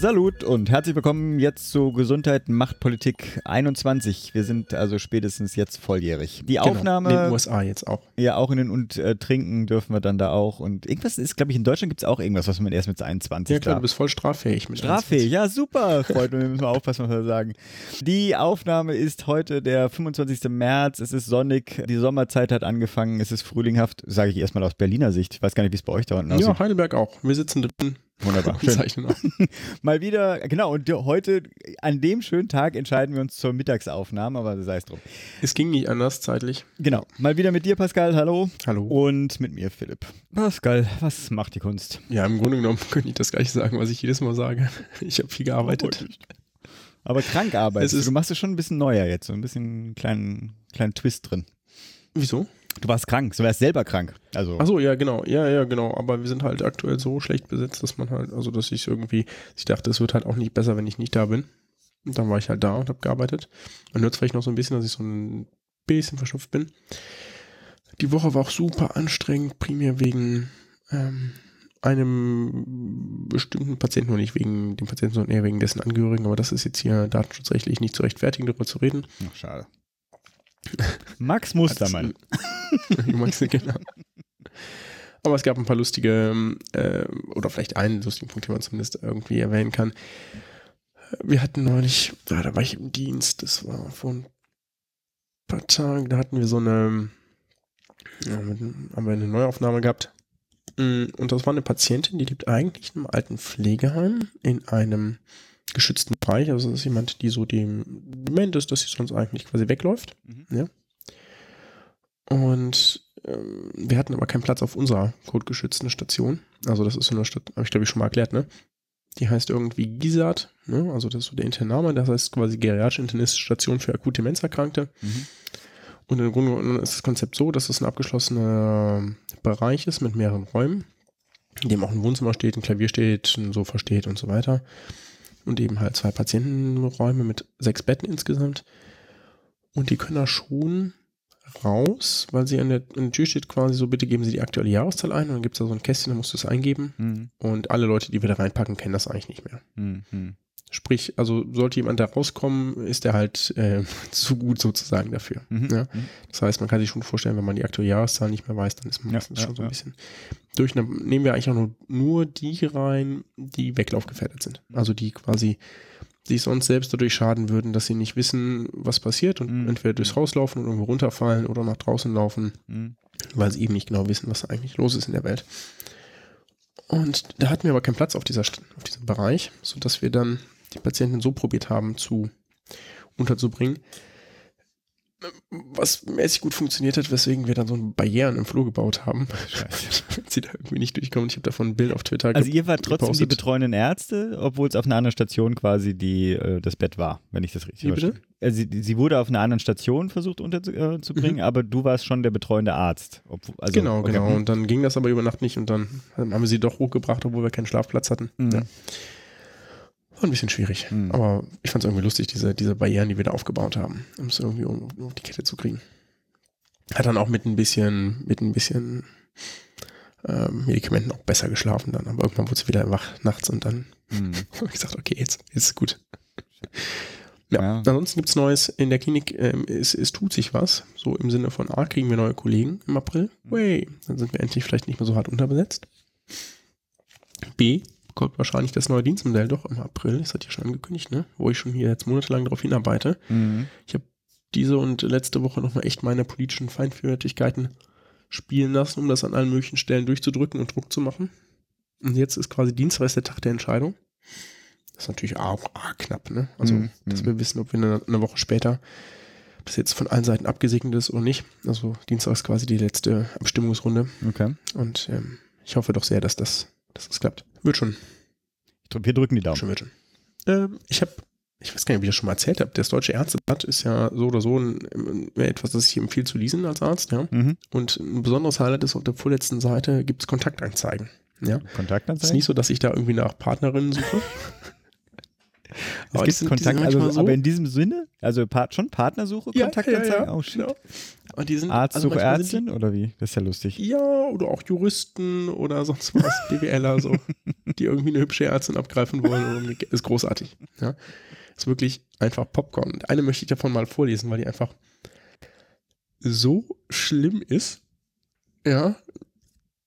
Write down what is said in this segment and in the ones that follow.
Salut und herzlich willkommen jetzt zu Gesundheit macht Politik 21. Wir sind also spätestens jetzt volljährig. Die Genau, Aufnahme. In den USA jetzt auch. Ja, auch in den und äh, trinken dürfen wir dann da auch. Und irgendwas ist, glaube ich, in Deutschland gibt es auch irgendwas, was man erst mit 21 Ja klar, darf. du bist voll straffähig mit Straffähig, ja super. Freut mich, müssen wir aufpassen, was wir sagen. Die Aufnahme ist heute der 25. März. Es ist sonnig. Die Sommerzeit hat angefangen. Es ist frühlinghaft, sage ich erstmal aus Berliner Sicht. Ich weiß gar nicht, wie es bei euch da unten aussieht. Ja, Heidelberg auch. Wir sitzen drin. Wunderbar. und Schön. Mal wieder, genau, und heute, an dem schönen Tag, entscheiden wir uns zur Mittagsaufnahme, aber sei es drum. Es ging nicht anders zeitlich. Genau, mal wieder mit dir, Pascal, hallo. Hallo. Und mit mir, Philipp. Pascal, was macht die Kunst? Ja, im Grunde genommen könnte ich das gleich sagen, was ich jedes Mal sage. Ich habe viel gearbeitet. Aber krank arbeitest Du machst es schon ein bisschen neuer jetzt, so ein bisschen einen kleinen, kleinen Twist drin. Wieso? Du warst krank, du warst selber krank. Also, Achso, ja, genau. Ja, ja, genau. Aber wir sind halt aktuell so schlecht besetzt, dass man halt, also dass ich irgendwie, ich dachte, es wird halt auch nicht besser, wenn ich nicht da bin. Und dann war ich halt da und habe gearbeitet. Man hört vielleicht noch so ein bisschen, dass ich so ein bisschen verschnupft bin. Die Woche war auch super anstrengend, primär wegen ähm, einem bestimmten Patienten und nicht wegen dem Patienten, sondern eher wegen dessen Angehörigen. Aber das ist jetzt hier datenschutzrechtlich nicht zu rechtfertigen, darüber zu reden. Ach, schade. Max Mustermann. Max, genau. Aber es gab ein paar lustige, ähm, äh, oder vielleicht einen lustigen Punkt, den man zumindest irgendwie erwähnen kann. Wir hatten neulich, ja, da war ich im Dienst, das war vor ein paar Tagen, da hatten wir so eine, ja, mit- haben wir eine Neuaufnahme gehabt. Mm, Und das war eine Patientin, die lebt eigentlich in einem alten Pflegeheim in einem geschützten Bereich. Also das ist jemand, die so dem dement ist, dass sie sonst eigentlich quasi wegläuft. Mhm. Ja. Und ähm, wir hatten aber keinen Platz auf unserer codegeschützten Station. Also das ist so eine Stadt, habe ich glaube ich schon mal erklärt, ne? Die heißt irgendwie GISAT, ne? Also das ist so der interne Name, das heißt quasi geriatrische internistische Station für akute Demenzerkrankte. Mhm. Und im Grunde genommen ist das Konzept so, dass es ein abgeschlossener Bereich ist mit mehreren Räumen, in dem auch ein Wohnzimmer steht, ein Klavier steht, ein Sofa steht und so weiter. Und eben halt zwei Patientenräume mit sechs Betten insgesamt. Und die können da schon raus, weil sie an der, an der Tür steht quasi so, bitte geben Sie die aktuelle Jahreszahl ein und dann gibt es da so ein Kästchen, da musst du es eingeben. Mhm. Und alle Leute, die wir da reinpacken, kennen das eigentlich nicht mehr. Mhm. Mhm. Sprich, also sollte jemand da rauskommen, ist er halt äh, zu gut sozusagen dafür. Mhm. Ja. Das heißt, man kann sich schon vorstellen, wenn man die aktuelle Jahreszahl nicht mehr weiß, dann ist man Ja, meistens ja, schon so ein bisschen durch. Dann nehmen wir eigentlich auch nur, nur die rein, die weglaufgefährdet sind. Mhm. Also die quasi sich sonst selbst dadurch schaden würden, dass sie nicht wissen, was passiert und Mhm. entweder durchs Haus laufen und irgendwo runterfallen oder nach draußen laufen, Mhm. weil sie eben nicht genau wissen, was eigentlich los ist in der Welt. Und da hatten wir aber keinen Platz auf, dieser, auf diesem Bereich, sodass wir dann die Patientin so probiert haben zu unterzubringen, was mäßig gut funktioniert hat, weswegen wir dann so Barrieren im Flur gebaut haben, damit sie da irgendwie nicht durchkommen. Ich habe davon ein Bild auf Twitter Also ihr wart trotzdem die gepostet. betreuenden Ärzte, obwohl es auf einer anderen Station quasi die, äh, das Bett war, wenn ich das richtig Wie bitte? verstehe. Also sie, sie wurde auf einer anderen Station versucht unterzubringen, äh, bringen, aber du warst schon der betreuende Arzt. Obwohl, also, genau, okay. genau. Und dann ging das aber über Nacht nicht und dann haben wir sie doch hochgebracht, obwohl wir keinen Schlafplatz hatten. Mhm. Ja. War ein bisschen schwierig. Mhm. Aber ich fand es irgendwie lustig, diese, diese Barrieren, die wir da aufgebaut haben, um es irgendwie um, um die Kette zu kriegen. Hat dann auch mit ein bisschen, mit ein bisschen ähm, Medikamenten auch besser geschlafen dann. Aber irgendwann wurde sie wieder wach nachts und dann Mhm. habe ich gesagt, okay, jetzt, jetzt ist gut. Ja, Ja. ansonsten gibt's Neues in der Klinik. Ähm, es, es tut sich was. So im Sinne von A, kriegen wir neue Kollegen im April. Way, dann sind wir endlich vielleicht nicht mehr so hart unterbesetzt. B, kommt wahrscheinlich das neue Dienstmodell doch im April. Das hat ja schon angekündigt, ne? Wo ich schon hier jetzt monatelang darauf hinarbeite. Mhm. Diese und letzte Woche nochmal echt meine politischen Feinfühligkeiten spielen lassen, um das an allen möglichen Stellen durchzudrücken und Druck zu machen. Und jetzt ist quasi Dienstag ist der Tag der Entscheidung. Das ist natürlich auch knapp, ne? Also, Mhm. dass wir wissen, ob wir eine, eine Woche später, das jetzt von allen Seiten abgesegnet ist oder nicht. Also, Dienstag ist quasi die letzte Abstimmungsrunde. Okay. Und ähm, ich hoffe doch sehr, dass das, dass das klappt. Wird schon, Wir drücken die Daumen. schon wird schon. Ähm, ich habe ich weiß gar nicht, ob ich das schon mal erzählt habe, das Deutsche Ärzteblatt ist ja so oder so ein, etwas, das ich empfehle zu lesen als Arzt, ja. Mhm. Und ein besonderes Highlight ist, auf der vorletzten Seite gibt es Kontaktanzeigen. Ja. Es ist Kontaktanzeigen? nicht so, dass ich da irgendwie nach Partnerinnen suche. Es die gibt sind- die Kontakt, sind also, so- aber in diesem Sinne? Also schon Partnersuche, Ja, Kontaktanzeigen? ja, ja, oh shit. genau. Und die sind, Arzt also Ärztin oder wie? Das ist ja lustig. Die, ja, oder auch Juristen oder sonst was, BWLer, so, die irgendwie eine hübsche Ärztin abgreifen wollen. Ist großartig. Ja. Ist wirklich einfach Popcorn. Und eine möchte ich davon mal vorlesen, weil die einfach so schlimm ist. Ja.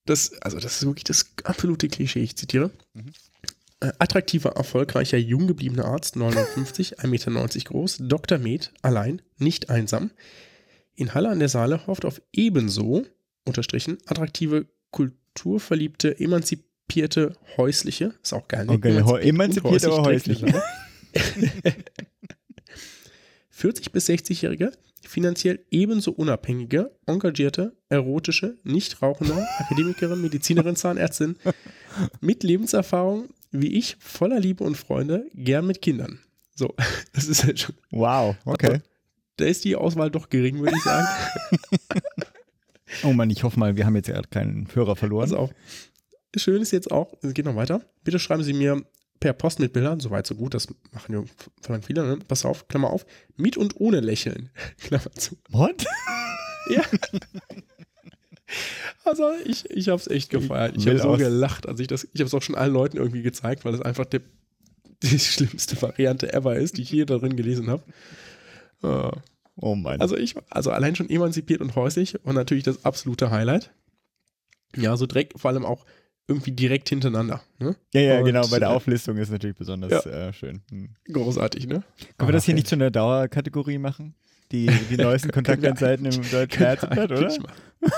Das, also, das ist wirklich das absolute Klischee. Ich zitiere. Äh, attraktiver, erfolgreicher, jung gebliebener Arzt, 59, 1,90 Meter groß, Dr. Med, allein, nicht einsam. In Halle an der Saale hofft auf ebenso, unterstrichen, attraktive, kulturverliebte, emanzipierte, häusliche, ist auch geil. ne? Okay, emanzipiert, aber häuslich häuslich. trägt die 40 bis 60-Jährige, finanziell ebenso unabhängige, engagierte, erotische, nicht rauchende Akademikerin, Medizinerin, Zahnärztin mit Lebenserfahrung wie ich, voller Liebe und Freunde, gern mit Kindern. So, das ist halt schon, Wow, okay. da ist die Auswahl doch gering, würde ich sagen. Oh Mann, ich hoffe mal, wir haben jetzt ja keinen Hörer verloren. Pass auf. Schön ist jetzt auch, es geht noch weiter. Bitte schreiben Sie mir per Post mit Bildern, soweit so gut, das machen ja verlangt viele, ne? Pass auf, Klammer auf, mit und ohne Lächeln, Klammer zu. What? Ja. Also ich, ich habe es echt gefeiert. Ich habe so gelacht, als ich das, ich habe es auch schon allen Leuten irgendwie gezeigt, weil es einfach der, die schlimmste Variante ever ist, die ich je darin gelesen habe. Äh, Oh Mann. Also ich, also allein schon emanzipiert und häuslich und natürlich das absolute Highlight. Ja, so direkt, vor allem auch irgendwie direkt hintereinander. Ne? ja, ja, und, genau. Bei der äh, Auflistung ist natürlich besonders Ja. äh, schön. Hm. Großartig, ne? Können wir das hier Ah, nicht zu einer Dauerkategorie machen? Die, die neuesten Kontaktanzeiten im deutschen wir Ärzteblatt, oder? machen.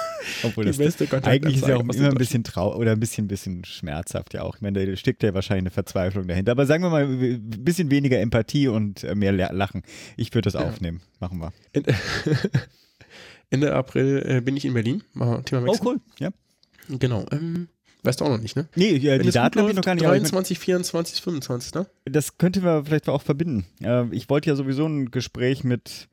Obwohl Die das eigentlich ist ja auch immer ein bisschen trau oder ein bisschen, bisschen schmerzhaft ja auch. Ich meine, da steckt ja wahrscheinlich eine Verzweiflung dahinter. Aber sagen wir mal, ein bisschen weniger Empathie und äh, mehr La- Lachen. Ich würde das Ja. aufnehmen. Machen wir. Ende, April äh, bin ich in Berlin. Mal Thema Wechsel. Ja. Genau. Ähm, weißt du auch noch nicht, ne? Nee, ja, die Daten habe ich noch gar nicht. aber ich mein- 23, 24, 25, ne? Das könnte man vielleicht auch verbinden. Äh, ich wollte ja sowieso ein Gespräch mit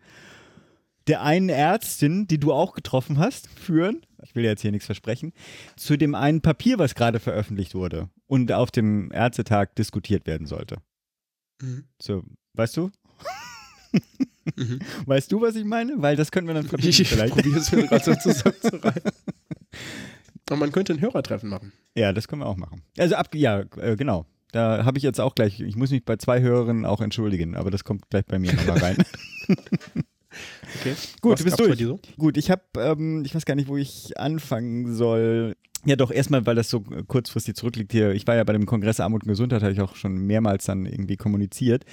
der einen Ärztin, die du auch getroffen hast, führen. Ich will jetzt hier nichts versprechen. Zu dem einen Papier, was gerade veröffentlicht wurde und auf dem Ärztetag diskutiert werden sollte. Mhm. So, weißt du? Mhm. Weißt du, was ich meine? Weil das können wir dann verbinden Ich vielleicht. probiere es mir gerade so zusammenzureihen. Und man könnte ein Hörertreffen machen. Ja, das können wir auch machen. Also ab, ja, äh, genau. Da habe ich jetzt auch gleich, ich muss mich bei zwei Hörerinnen auch entschuldigen, aber das kommt gleich bei mir nochmal rein. Okay. Gut, Was du bist durch. so? Gut, ich habe, ähm, ich weiß gar nicht, wo ich anfangen soll. Ja, doch, erstmal, weil das so kurzfristig zurückliegt hier. Ich war ja bei dem Kongress Armut und Gesundheit, habe ich auch schon mehrmals dann irgendwie kommuniziert.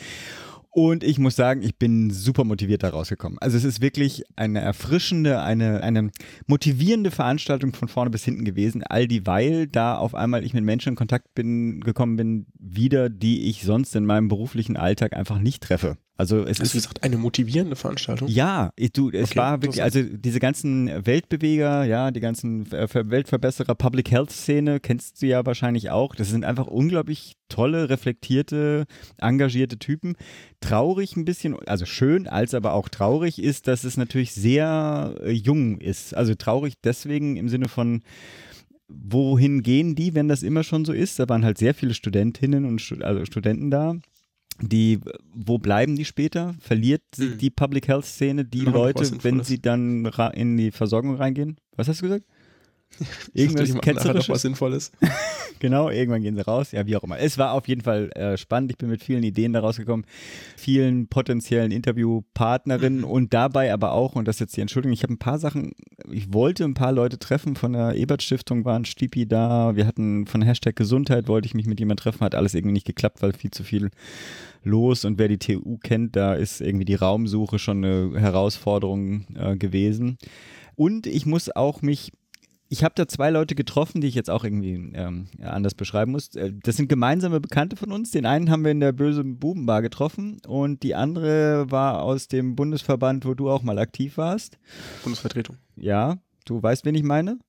Und ich muss sagen, ich bin super motiviert da rausgekommen. Also es ist wirklich eine erfrischende, eine, eine motivierende Veranstaltung von vorne bis hinten gewesen, all dieweil da auf einmal ich mit Menschen in Kontakt bin, gekommen bin, wieder, die ich sonst in meinem beruflichen Alltag einfach nicht treffe. Also es Hast ist gesagt, eine motivierende Veranstaltung? ja, du, es Okay, war wirklich, also diese ganzen Weltbeweger, ja, die ganzen Ver- Weltverbesserer, Public Health Szene, kennst du ja wahrscheinlich auch. Das sind einfach unglaublich tolle, reflektierte, engagierte Typen. Traurig ein bisschen, also schön, als aber auch traurig ist, dass es natürlich sehr äh, jung ist. Also traurig deswegen im Sinne von, wohin gehen die, wenn das immer schon so ist? Da waren halt sehr viele Studentinnen und also Studenten da. Die, wo bleiben die später? Verliert Hm. die Public Health Szene die Leute, wenn sie dann in die Versorgung reingehen? Was hast du gesagt? Irgendwas doch was Ketzerisches? Sinnvolles. Genau, irgendwann gehen sie raus. Ja, wie auch immer. Es war auf jeden Fall äh, spannend. Ich bin mit vielen Ideen da rausgekommen, vielen potenziellen Interviewpartnerinnen und dabei aber auch, und das ist jetzt die Entschuldigung, ich habe ein paar Sachen, ich wollte ein paar Leute treffen. Von der Ebert-Stiftung waren Stipi da. Wir hatten von Hashtag Gesundheit, wollte ich mich mit jemand treffen, hat alles irgendwie nicht geklappt, weil viel zu viel los. Und wer die TU kennt, da ist irgendwie die Raumsuche schon eine Herausforderung äh, gewesen. Und ich muss auch mich ich habe da zwei Leute getroffen, die ich jetzt auch irgendwie ähm, anders beschreiben muss. Äh, Das sind gemeinsame Bekannte von uns. Den einen haben wir in der Böse Bubenbar getroffen und die andere war aus dem Bundesverband, wo du auch mal aktiv warst. Bundesvertretung. Ja, du weißt, wen ich meine?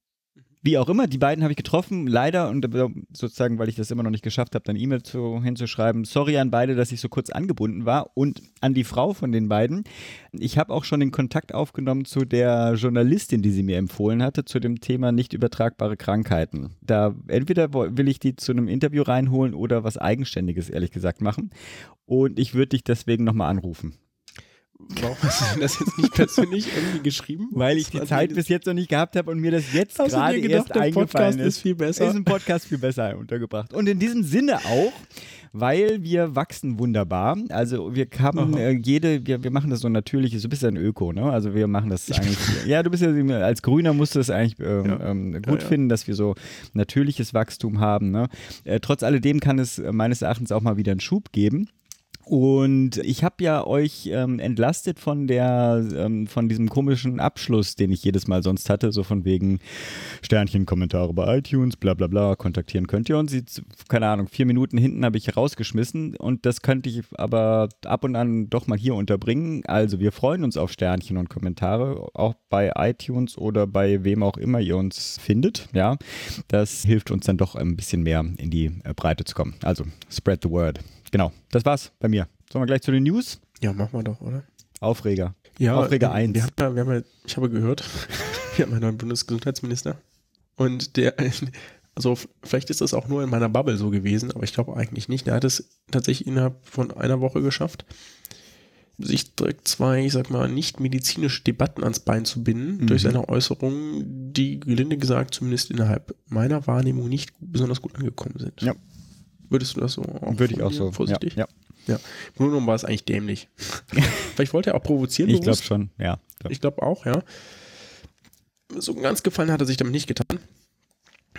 Wie auch immer, die beiden habe ich getroffen, leider und sozusagen, weil ich das immer noch nicht geschafft habe, dann E-Mail zu, hinzuschreiben. Sorry an beide, dass ich so kurz angebunden war und an die Frau von den beiden. Ich habe auch schon den Kontakt aufgenommen zu der Journalistin, die sie mir empfohlen hatte, zu dem Thema nicht übertragbare Krankheiten. Da entweder will ich die zu einem Interview reinholen oder was Eigenständiges, ehrlich gesagt, machen. Und ich würde dich deswegen nochmal anrufen. Warum hast du das jetzt nicht persönlich irgendwie geschrieben? Weil ich die Zeit bis jetzt noch nicht gehabt habe und mir das jetzt gerade erst der eingefallen Podcast ist. ist viel besser. Ist ein Podcast viel besser untergebracht. Und in diesem Sinne auch, weil wir wachsen wunderbar. Also wir haben äh, jede, wir, wir machen das so natürliches, du bist ja ein Öko, ne? Also wir machen das eigentlich, ja, du bist ja, als Grüner musst du es eigentlich ähm, Ja. ähm, gut Ja, ja. finden, dass wir so natürliches Wachstum haben. Ne? Äh, trotz alledem kann es äh, meines Erachtens auch mal wieder einen Schub geben. Und ich habe ja euch ähm, entlastet von der, ähm, von diesem komischen Abschluss, den ich jedes Mal sonst hatte, so von wegen Sternchen, Kommentare bei iTunes, bla bla bla, kontaktieren könnt ihr uns. Keine Ahnung, vier Minuten hinten habe ich rausgeschmissen und das könnte ich aber ab und an doch mal hier unterbringen. Also wir freuen uns auf Sternchen und Kommentare, auch bei iTunes oder bei wem auch immer ihr uns findet. Ja, das hilft uns dann doch ein bisschen mehr in die äh, Breite zu kommen. Also spread the word. Genau, das war's bei mir. Sollen wir gleich zu den News? Ja, machen wir doch, oder? Aufreger. Ja, Aufreger ähm, 1. Wir haben wir haben ich habe gehört, wir haben einen neuen Bundesgesundheitsminister. Und der, also vielleicht ist das auch nur in meiner Bubble so gewesen, aber ich glaube eigentlich nicht. Der hat es tatsächlich innerhalb von einer Woche geschafft, sich direkt zwei, ich sag mal, nicht medizinische Debatten ans Bein zu binden, Mhm. durch seine Äußerungen, die gelinde gesagt zumindest innerhalb meiner Wahrnehmung nicht besonders gut angekommen sind. Ja. Würdest du das so auch Würde ich auch so. vorsichtig? Ja, ja. Ja, genommen war es eigentlich dämlich. Vielleicht wollte er auch provozieren. Ich glaube schon, ja. Ich glaube auch, ja. So ganz gefallen hat er sich damit nicht getan.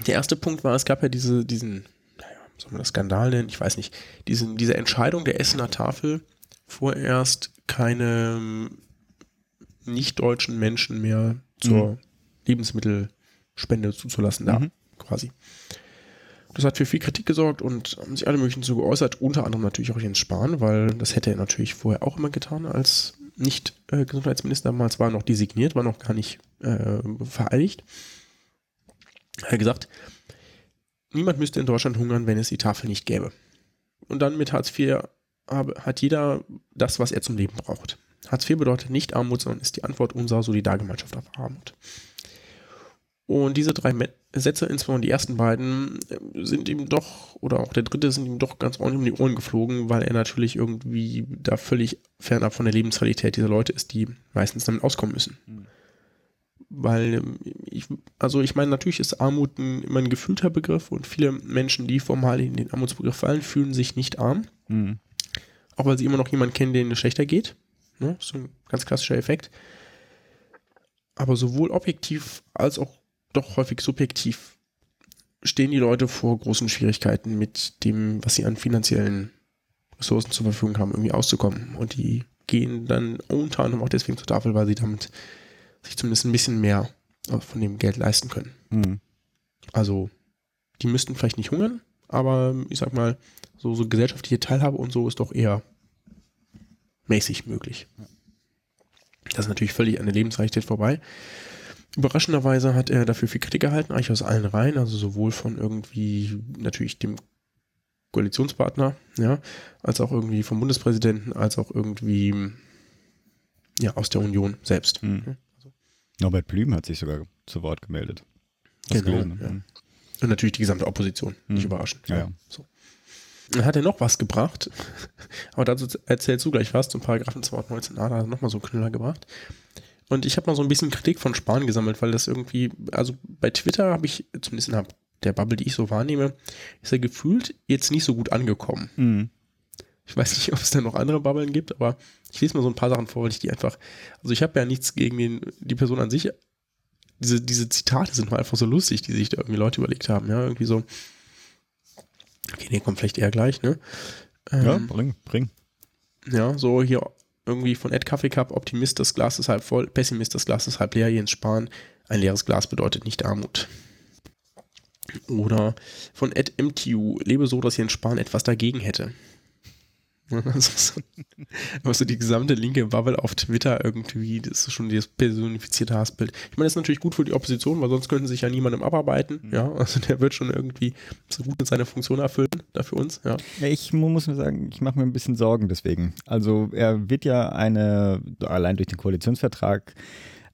Der erste Punkt war, es gab ja diese, diesen, naja, soll man das Skandal nennen? Ich weiß nicht. Diesen, diese Entscheidung der Essener Tafel, vorerst keine ähm, nicht-deutschen Menschen mehr zur Mhm. Lebensmittelspende zuzulassen da, Mhm. quasi. Das hat für viel Kritik gesorgt und haben sich alle möglichen zu geäußert, unter anderem natürlich auch Jens Spahn, weil das hätte er natürlich vorher auch immer getan als Nicht-Gesundheitsminister. Damals war noch designiert, war noch gar nicht äh, vereidigt. Er hat gesagt, niemand müsste in Deutschland hungern, wenn es die Tafel nicht gäbe. Und dann mit Hartz IV hat jeder das, was er zum Leben braucht. Hartz IV bedeutet nicht Armut, sondern ist die Antwort unserer Solidargemeinschaft auf Armut. Und diese drei Sätze, insbesondere die ersten beiden, sind ihm doch, oder auch der dritte, sind ihm doch ganz ordentlich um die Ohren geflogen, weil er natürlich irgendwie da völlig fernab von der Lebensrealität dieser Leute ist, die meistens damit auskommen müssen. Weil, ähm, ich, also ich meine, natürlich ist Armut ein, immer ein gefühlter Begriff und viele Menschen, die formal in den Armutsbegriff fallen, fühlen sich nicht arm, Mhm. auch weil sie immer noch jemanden kennen, denen es schlechter geht. Ne? Das ist ein ganz klassischer Effekt. Aber sowohl objektiv als auch doch häufig subjektiv stehen die Leute vor großen Schwierigkeiten mit dem, was sie an finanziellen Ressourcen zur Verfügung haben, irgendwie auszukommen. Und die gehen dann unter anderem auch deswegen zur Tafel, weil sie damit sich zumindest ein bisschen mehr von dem Geld leisten können. Mhm. Also, die müssten vielleicht nicht hungern, aber ich sag mal, so, so gesellschaftliche Teilhabe und so ist doch eher mäßig möglich. Das ist natürlich völlig an der Lebensrealität vorbei. Überraschenderweise hat er dafür viel Kritik erhalten, eigentlich aus allen Reihen, also sowohl von irgendwie natürlich dem Koalitionspartner, ja, als auch irgendwie vom Bundespräsidenten, als auch irgendwie ja, aus der Union selbst. Mhm. Norbert Blüm hat sich sogar zu Wort gemeldet. Du Genau, gelesen, ja. Mhm. Und natürlich die gesamte Opposition, nicht Mhm. überraschend. Ja, ja. So. Dann hat er noch was gebracht, aber dazu erzählst du gleich was, zum Paragraphen 219a, da hat er nochmal so einen Knüller gebracht. Und ich habe mal so ein bisschen Kritik von Spahn gesammelt, weil das irgendwie, also bei Twitter habe ich, zumindest in der Bubble, die ich so wahrnehme, ist er gefühlt jetzt nicht so gut angekommen. Mhm. Ich weiß nicht, ob es da noch andere Bubbeln gibt, aber ich lese mal so ein paar Sachen vor, weil ich die einfach, also ich habe ja nichts gegen den, die Person an sich. Diese, diese Zitate sind mal einfach so lustig, die sich da irgendwie Leute überlegt haben, ja, irgendwie so. Okay, nee, kommt vielleicht eher gleich, ne? Ja, Ähm, bring, bring. ja, so hier irgendwie von Ed Kaffee Cup, Optimist, das Glas ist halb voll, Pessimist, das Glas ist halb leer, Jens Spahn, ein leeres Glas bedeutet nicht Armut. Oder von Ed MTU, lebe so, dass Jens Spahn etwas dagegen hätte. Also, aber so die gesamte linke Bubble auf Twitter irgendwie, das ist schon das personifizierte Hassbild. Ich meine, das ist natürlich gut für die Opposition, weil sonst könnten sich ja niemandem abarbeiten. Mhm. Ja, also der wird schon irgendwie so gut seine Funktion erfüllen, da für uns. Ja ich muss nur sagen, ich mache mir ein bisschen Sorgen deswegen. Also er wird ja eine, allein durch den Koalitionsvertrag,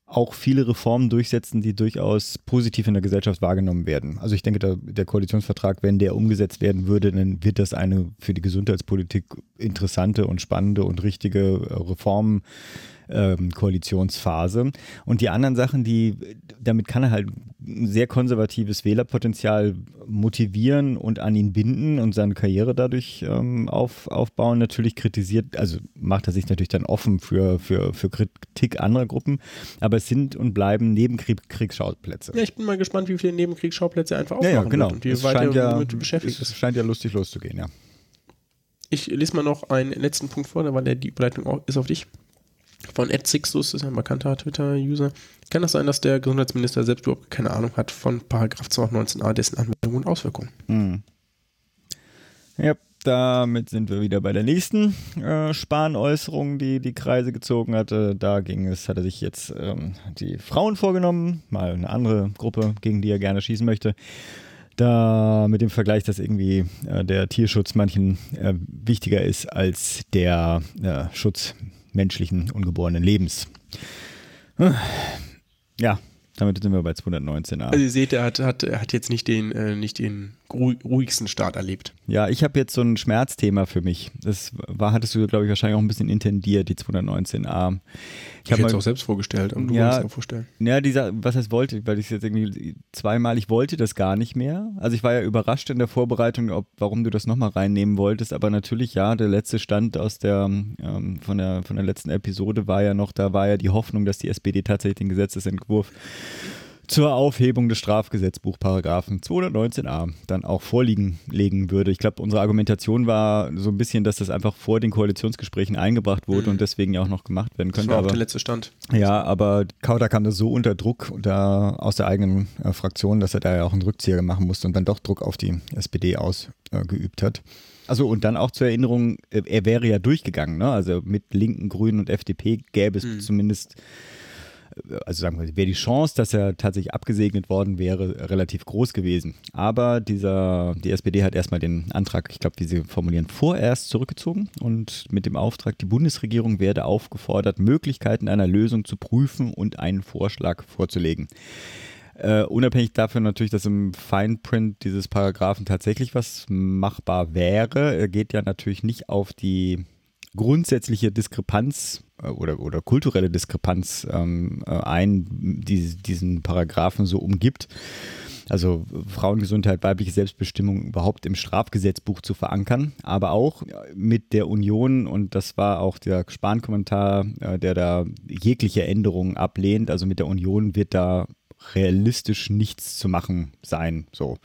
auch viele Reformen durchsetzen, die durchaus positiv in der Gesellschaft wahrgenommen werden. Also ich denke, der, der, Koalitionsvertrag, wenn der umgesetzt werden würde, dann wird das eine für die Gesundheitspolitik interessante und spannende und richtige Reform ähm, Koalitionsphase. Und die anderen Sachen, die, damit kann er halt ein sehr konservatives Wählerpotenzial motivieren und an ihn binden und seine Karriere dadurch ähm, auf, aufbauen. Natürlich kritisiert, also macht er sich natürlich dann offen für, für, für Kritik anderer Gruppen, aber es sind und bleiben Nebenkriegsschauplätze. Ja, ich bin mal gespannt, wie viele Nebenkriegsschauplätze einfach aufmachen ja, ja, genau. und die es weiter scheint ja, damit beschäftigt es scheint ja lustig loszugehen, ja. Ich lese mal noch einen letzten Punkt vor, weil der die Überleitung ist auf dich von das ist ein bekannter Twitter-User. Kann das sein, dass der Gesundheitsminister selbst überhaupt keine Ahnung hat von Paragraph 219a, dessen Anwendung und Auswirkungen? Hm. Ja, damit sind wir wieder bei der nächsten äh, Spahn-Äußerung, die die Kreise gezogen hatte. Da ging es, hat er sich jetzt ähm, die Frauen vorgenommen, mal eine andere Gruppe, gegen die er gerne schießen möchte. Da mit dem Vergleich, dass irgendwie äh, der Tierschutz manchen äh, wichtiger ist als der äh, Schutz menschlichen ungeborenen Lebens. Ja, damit sind wir bei 219a. Also ihr seht, er hat, hat, hat jetzt nicht den, äh, nicht den ruhigsten Start erlebt. Ja, ich habe jetzt so ein Schmerzthema für mich. Das war, hattest du, glaube ich, wahrscheinlich auch ein bisschen intendiert, die 219a. Ich, ich hätte es auch selbst vorgestellt, aber du ja, wolltest es auch vorstellen. Ja, dieser, was heißt wollte, weil ich es jetzt irgendwie zweimal, ich wollte das gar nicht mehr. Also ich war ja überrascht in der Vorbereitung, ob, warum du das nochmal reinnehmen wolltest, aber natürlich, ja, der letzte Stand aus der, ähm, von der, von der letzten Episode war ja noch, da war ja die Hoffnung, dass die SPD tatsächlich den Gesetzesentwurf zur Aufhebung des Strafgesetzbuchparagraphen 219a dann auch vorliegen legen würde. Ich glaube, unsere Argumentation war so ein bisschen, dass das einfach vor den Koalitionsgesprächen eingebracht wurde mhm. und deswegen ja auch noch gemacht werden könnte. Das war auch der letzte Stand. Ja, aber Kauder kam da so unter Druck da aus der eigenen äh, Fraktion, dass er da ja auch einen Rückzieher machen musste und dann doch Druck auf die SPD ausgeübt äh, hat. Also und dann auch zur Erinnerung, äh, er wäre ja durchgegangen, ne? Also mit Linken, Grünen und FDP gäbe es mhm. zumindest also sagen wir, wäre die Chance, dass er tatsächlich abgesegnet worden wäre, relativ groß gewesen. Aber dieser, die SPD hat erstmal den Antrag, ich glaube, wie sie formulieren, vorerst zurückgezogen und mit dem Auftrag, die Bundesregierung werde aufgefordert, Möglichkeiten einer Lösung zu prüfen und einen Vorschlag vorzulegen. Uh, unabhängig davon natürlich, dass im Fine Print dieses Paragraphen tatsächlich was machbar wäre, geht ja natürlich nicht auf die grundsätzliche Diskrepanz äh, oder, oder kulturelle Diskrepanz ähm, äh, ein, die diesen Paragraphen so umgibt. Also Frauengesundheit, weibliche Selbstbestimmung überhaupt im Strafgesetzbuch zu verankern, aber auch mit der Union, und das war auch der Spahn-Kommentar, äh, der da jegliche Änderungen ablehnt, also mit der Union wird da realistisch nichts zu machen sein. So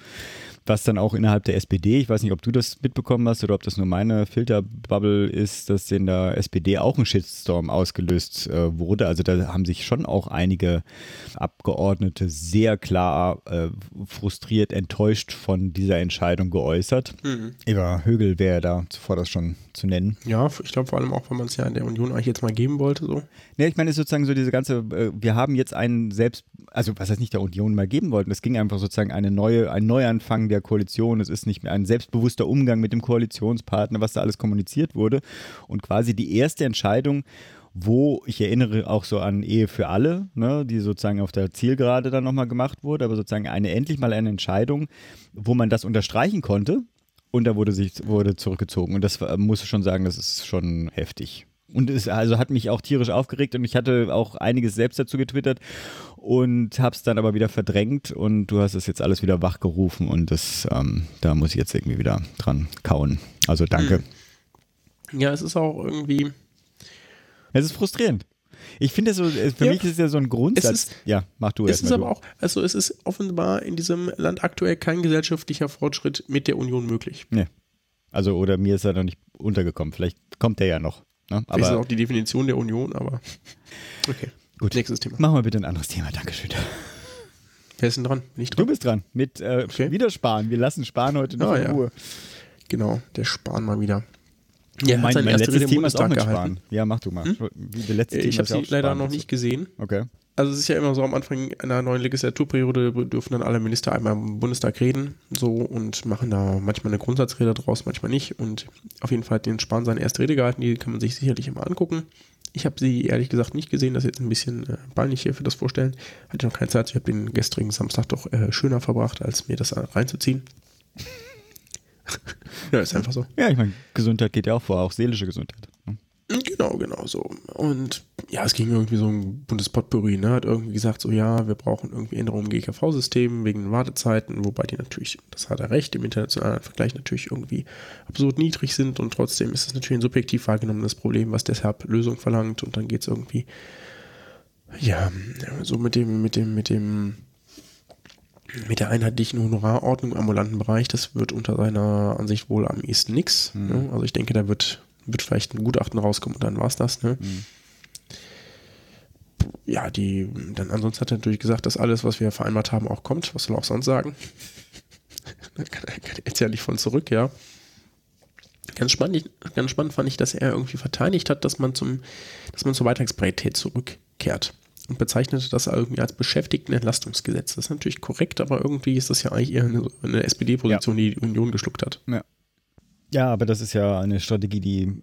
was dann auch innerhalb der SPD, ich weiß nicht, ob du das mitbekommen hast oder ob das nur meine Filterbubble ist, dass in der SPD auch ein Shitstorm ausgelöst äh, wurde. Also da haben sich schon auch einige Abgeordnete sehr klar äh, frustriert, enttäuscht von dieser Entscheidung geäußert. Mhm. Eva Högel wäre da zuvor das schon zu nennen. Ja, ich glaube vor allem auch, wenn man es ja in der Union eigentlich jetzt mal geben wollte. So. Ja, ich meine, es ist sozusagen so diese ganze, äh, wir haben jetzt einen selbst, also was heißt nicht der Union mal geben wollten, es ging einfach sozusagen eine neue, ein Neuanfang der Koalition, es ist nicht mehr ein selbstbewusster Umgang mit dem Koalitionspartner, was da alles kommuniziert wurde. Und quasi die erste Entscheidung, wo ich erinnere auch so an Ehe für alle, ne, die sozusagen auf der Zielgerade dann nochmal gemacht wurde, aber sozusagen eine endlich mal eine Entscheidung, wo man das unterstreichen konnte. Und da wurde sich wurde zurückgezogen. Und das muss ich schon sagen, das ist schon heftig. Und es also hat mich auch tierisch aufgeregt und ich hatte auch einiges selbst dazu getwittert und habe es dann aber wieder verdrängt und du hast es jetzt alles wieder wachgerufen und das, ähm, da muss ich jetzt irgendwie wieder dran kauen. Also danke. Hm. Ja, es ist auch irgendwie. Es ist frustrierend. Ich finde so, äh, für ja, mich ist es ja so ein Grundsatz. Ist, ja, mach du Es ist aber du. auch, also es ist offenbar in diesem Land aktuell kein gesellschaftlicher Fortschritt mit der Union möglich. Nee. Also, oder mir ist er noch nicht untergekommen. Vielleicht kommt der ja noch. Ne? Aber das ist auch die Definition der Union, aber okay. Gut. Nächstes Thema. Machen wir bitte ein anderes Thema. Dankeschön. Wer ist denn dran? Bin ich dran? Du bist dran. Mit äh, okay. wieder Sparen. Wir lassen Sparen heute nicht ah, in Ruhe. Genau, der Sparen mal wieder. Ja, mein, mein letztes Rede Thema ist auch mit. Spahn. Ja, mach du mal. Der letzte Äh, Ich habe ja sie leider Spahn. noch nicht gesehen. Okay. Also es ist ja immer so, am Anfang einer neuen Legislaturperiode dürfen dann alle Minister einmal im Bundestag reden so und machen da manchmal eine Grundsatzrede draus, manchmal nicht. Und auf jeden Fall hat den Spahn seine erste Rede gehalten, die kann man sich sicherlich immer angucken. Ich habe sie ehrlich gesagt nicht gesehen, das ist jetzt ein bisschen äh, peinlich hier für das Vorstellen. Hatte noch keine Zeit, ich habe den gestrigen Samstag doch äh, schöner verbracht, als mir das reinzuziehen. ja, ist einfach so. Ja, ich meine, Gesundheit geht ja auch vor, auch seelische Gesundheit. Ne? Genau, genau so. Und ja, es ging irgendwie so ein buntes Potpourri, ne? Hat irgendwie gesagt, so ja, wir brauchen irgendwie Änderungen im GKV-System wegen den Wartezeiten, wobei die natürlich, das hat er recht, im internationalen Vergleich natürlich irgendwie absurd niedrig sind und trotzdem ist es natürlich ein subjektiv wahrgenommenes Problem, was deshalb Lösung verlangt und dann geht es irgendwie, ja, so mit dem, mit dem, mit dem, mit der einheitlichen Honorarordnung im ambulanten Bereich, das wird unter seiner Ansicht wohl am ehesten nix. Ne? Also ich denke, da wird, wird vielleicht ein Gutachten rauskommen und dann war's das. Ne? Ja, die, dann ansonsten hat er natürlich gesagt, dass alles, was wir vereinbart haben, auch kommt. Was soll er auch sonst sagen? da kann er kann er jetzt ja nicht von zurück, ja. Ganz spannend, ganz spannend fand ich, dass er irgendwie verteidigt hat, dass man zum, dass man zur Beitragsparität zurückkehrt und bezeichnete das irgendwie als Beschäftigtenentlastungsgesetz. Das ist natürlich korrekt, aber irgendwie ist das ja eigentlich eher eine, eine SPD-Position, die die Union geschluckt hat. Ja, aber das ist ja eine Strategie, die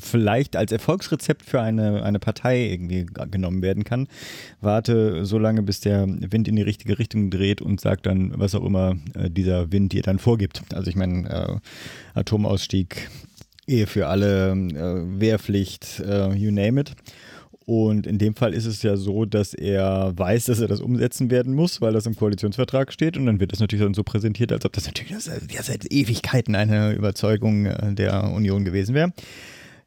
vielleicht als Erfolgsrezept für eine, eine Partei irgendwie genommen werden kann. Warte so lange, bis der Wind in die richtige Richtung dreht und sagt dann, was auch immer äh, dieser Wind dir dann vorgibt. Also ich meine, äh, Atomausstieg, Ehe für alle, äh, Wehrpflicht, äh, you name it. Und in dem Fall ist es ja so, dass er weiß, dass er das umsetzen werden muss, weil das im Koalitionsvertrag steht. Und dann wird das natürlich dann so präsentiert, als ob das natürlich ja seit Ewigkeiten eine Überzeugung äh, der Union gewesen wäre.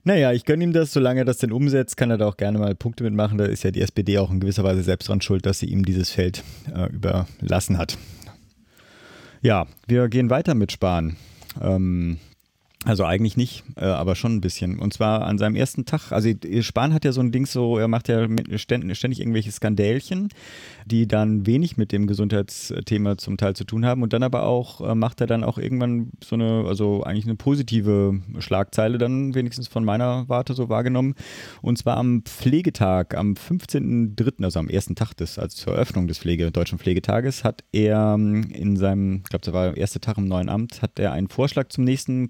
Naja, ich gönne ihm das, solange er das denn umsetzt, kann er da auch gerne mal Punkte mitmachen. Da ist ja die SPD auch in gewisser Weise selbst dran schuld, dass sie ihm dieses Feld äh, überlassen hat. Ja, wir gehen weiter mit Spahn. Ähm, also eigentlich nicht, äh, aber schon ein bisschen. Und zwar an seinem ersten Tag, also Spahn hat ja so ein Ding so, er macht ja ständig irgendwelche Skandälchen, die dann wenig mit dem Gesundheitsthema zum Teil zu tun haben. Und dann aber auch äh, macht er dann auch irgendwann so eine, also eigentlich eine positive Schlagzeile dann wenigstens von meiner Warte so wahrgenommen. Und zwar am Pflegetag, am 15.03., also am ersten Tag des, als zur Eröffnung des Pflege, Deutschen Pflegetages, hat er ähm, in seinem, ich glaube, das war der erste Tag im neuen Amt, hat er einen Vorschlag zum nächsten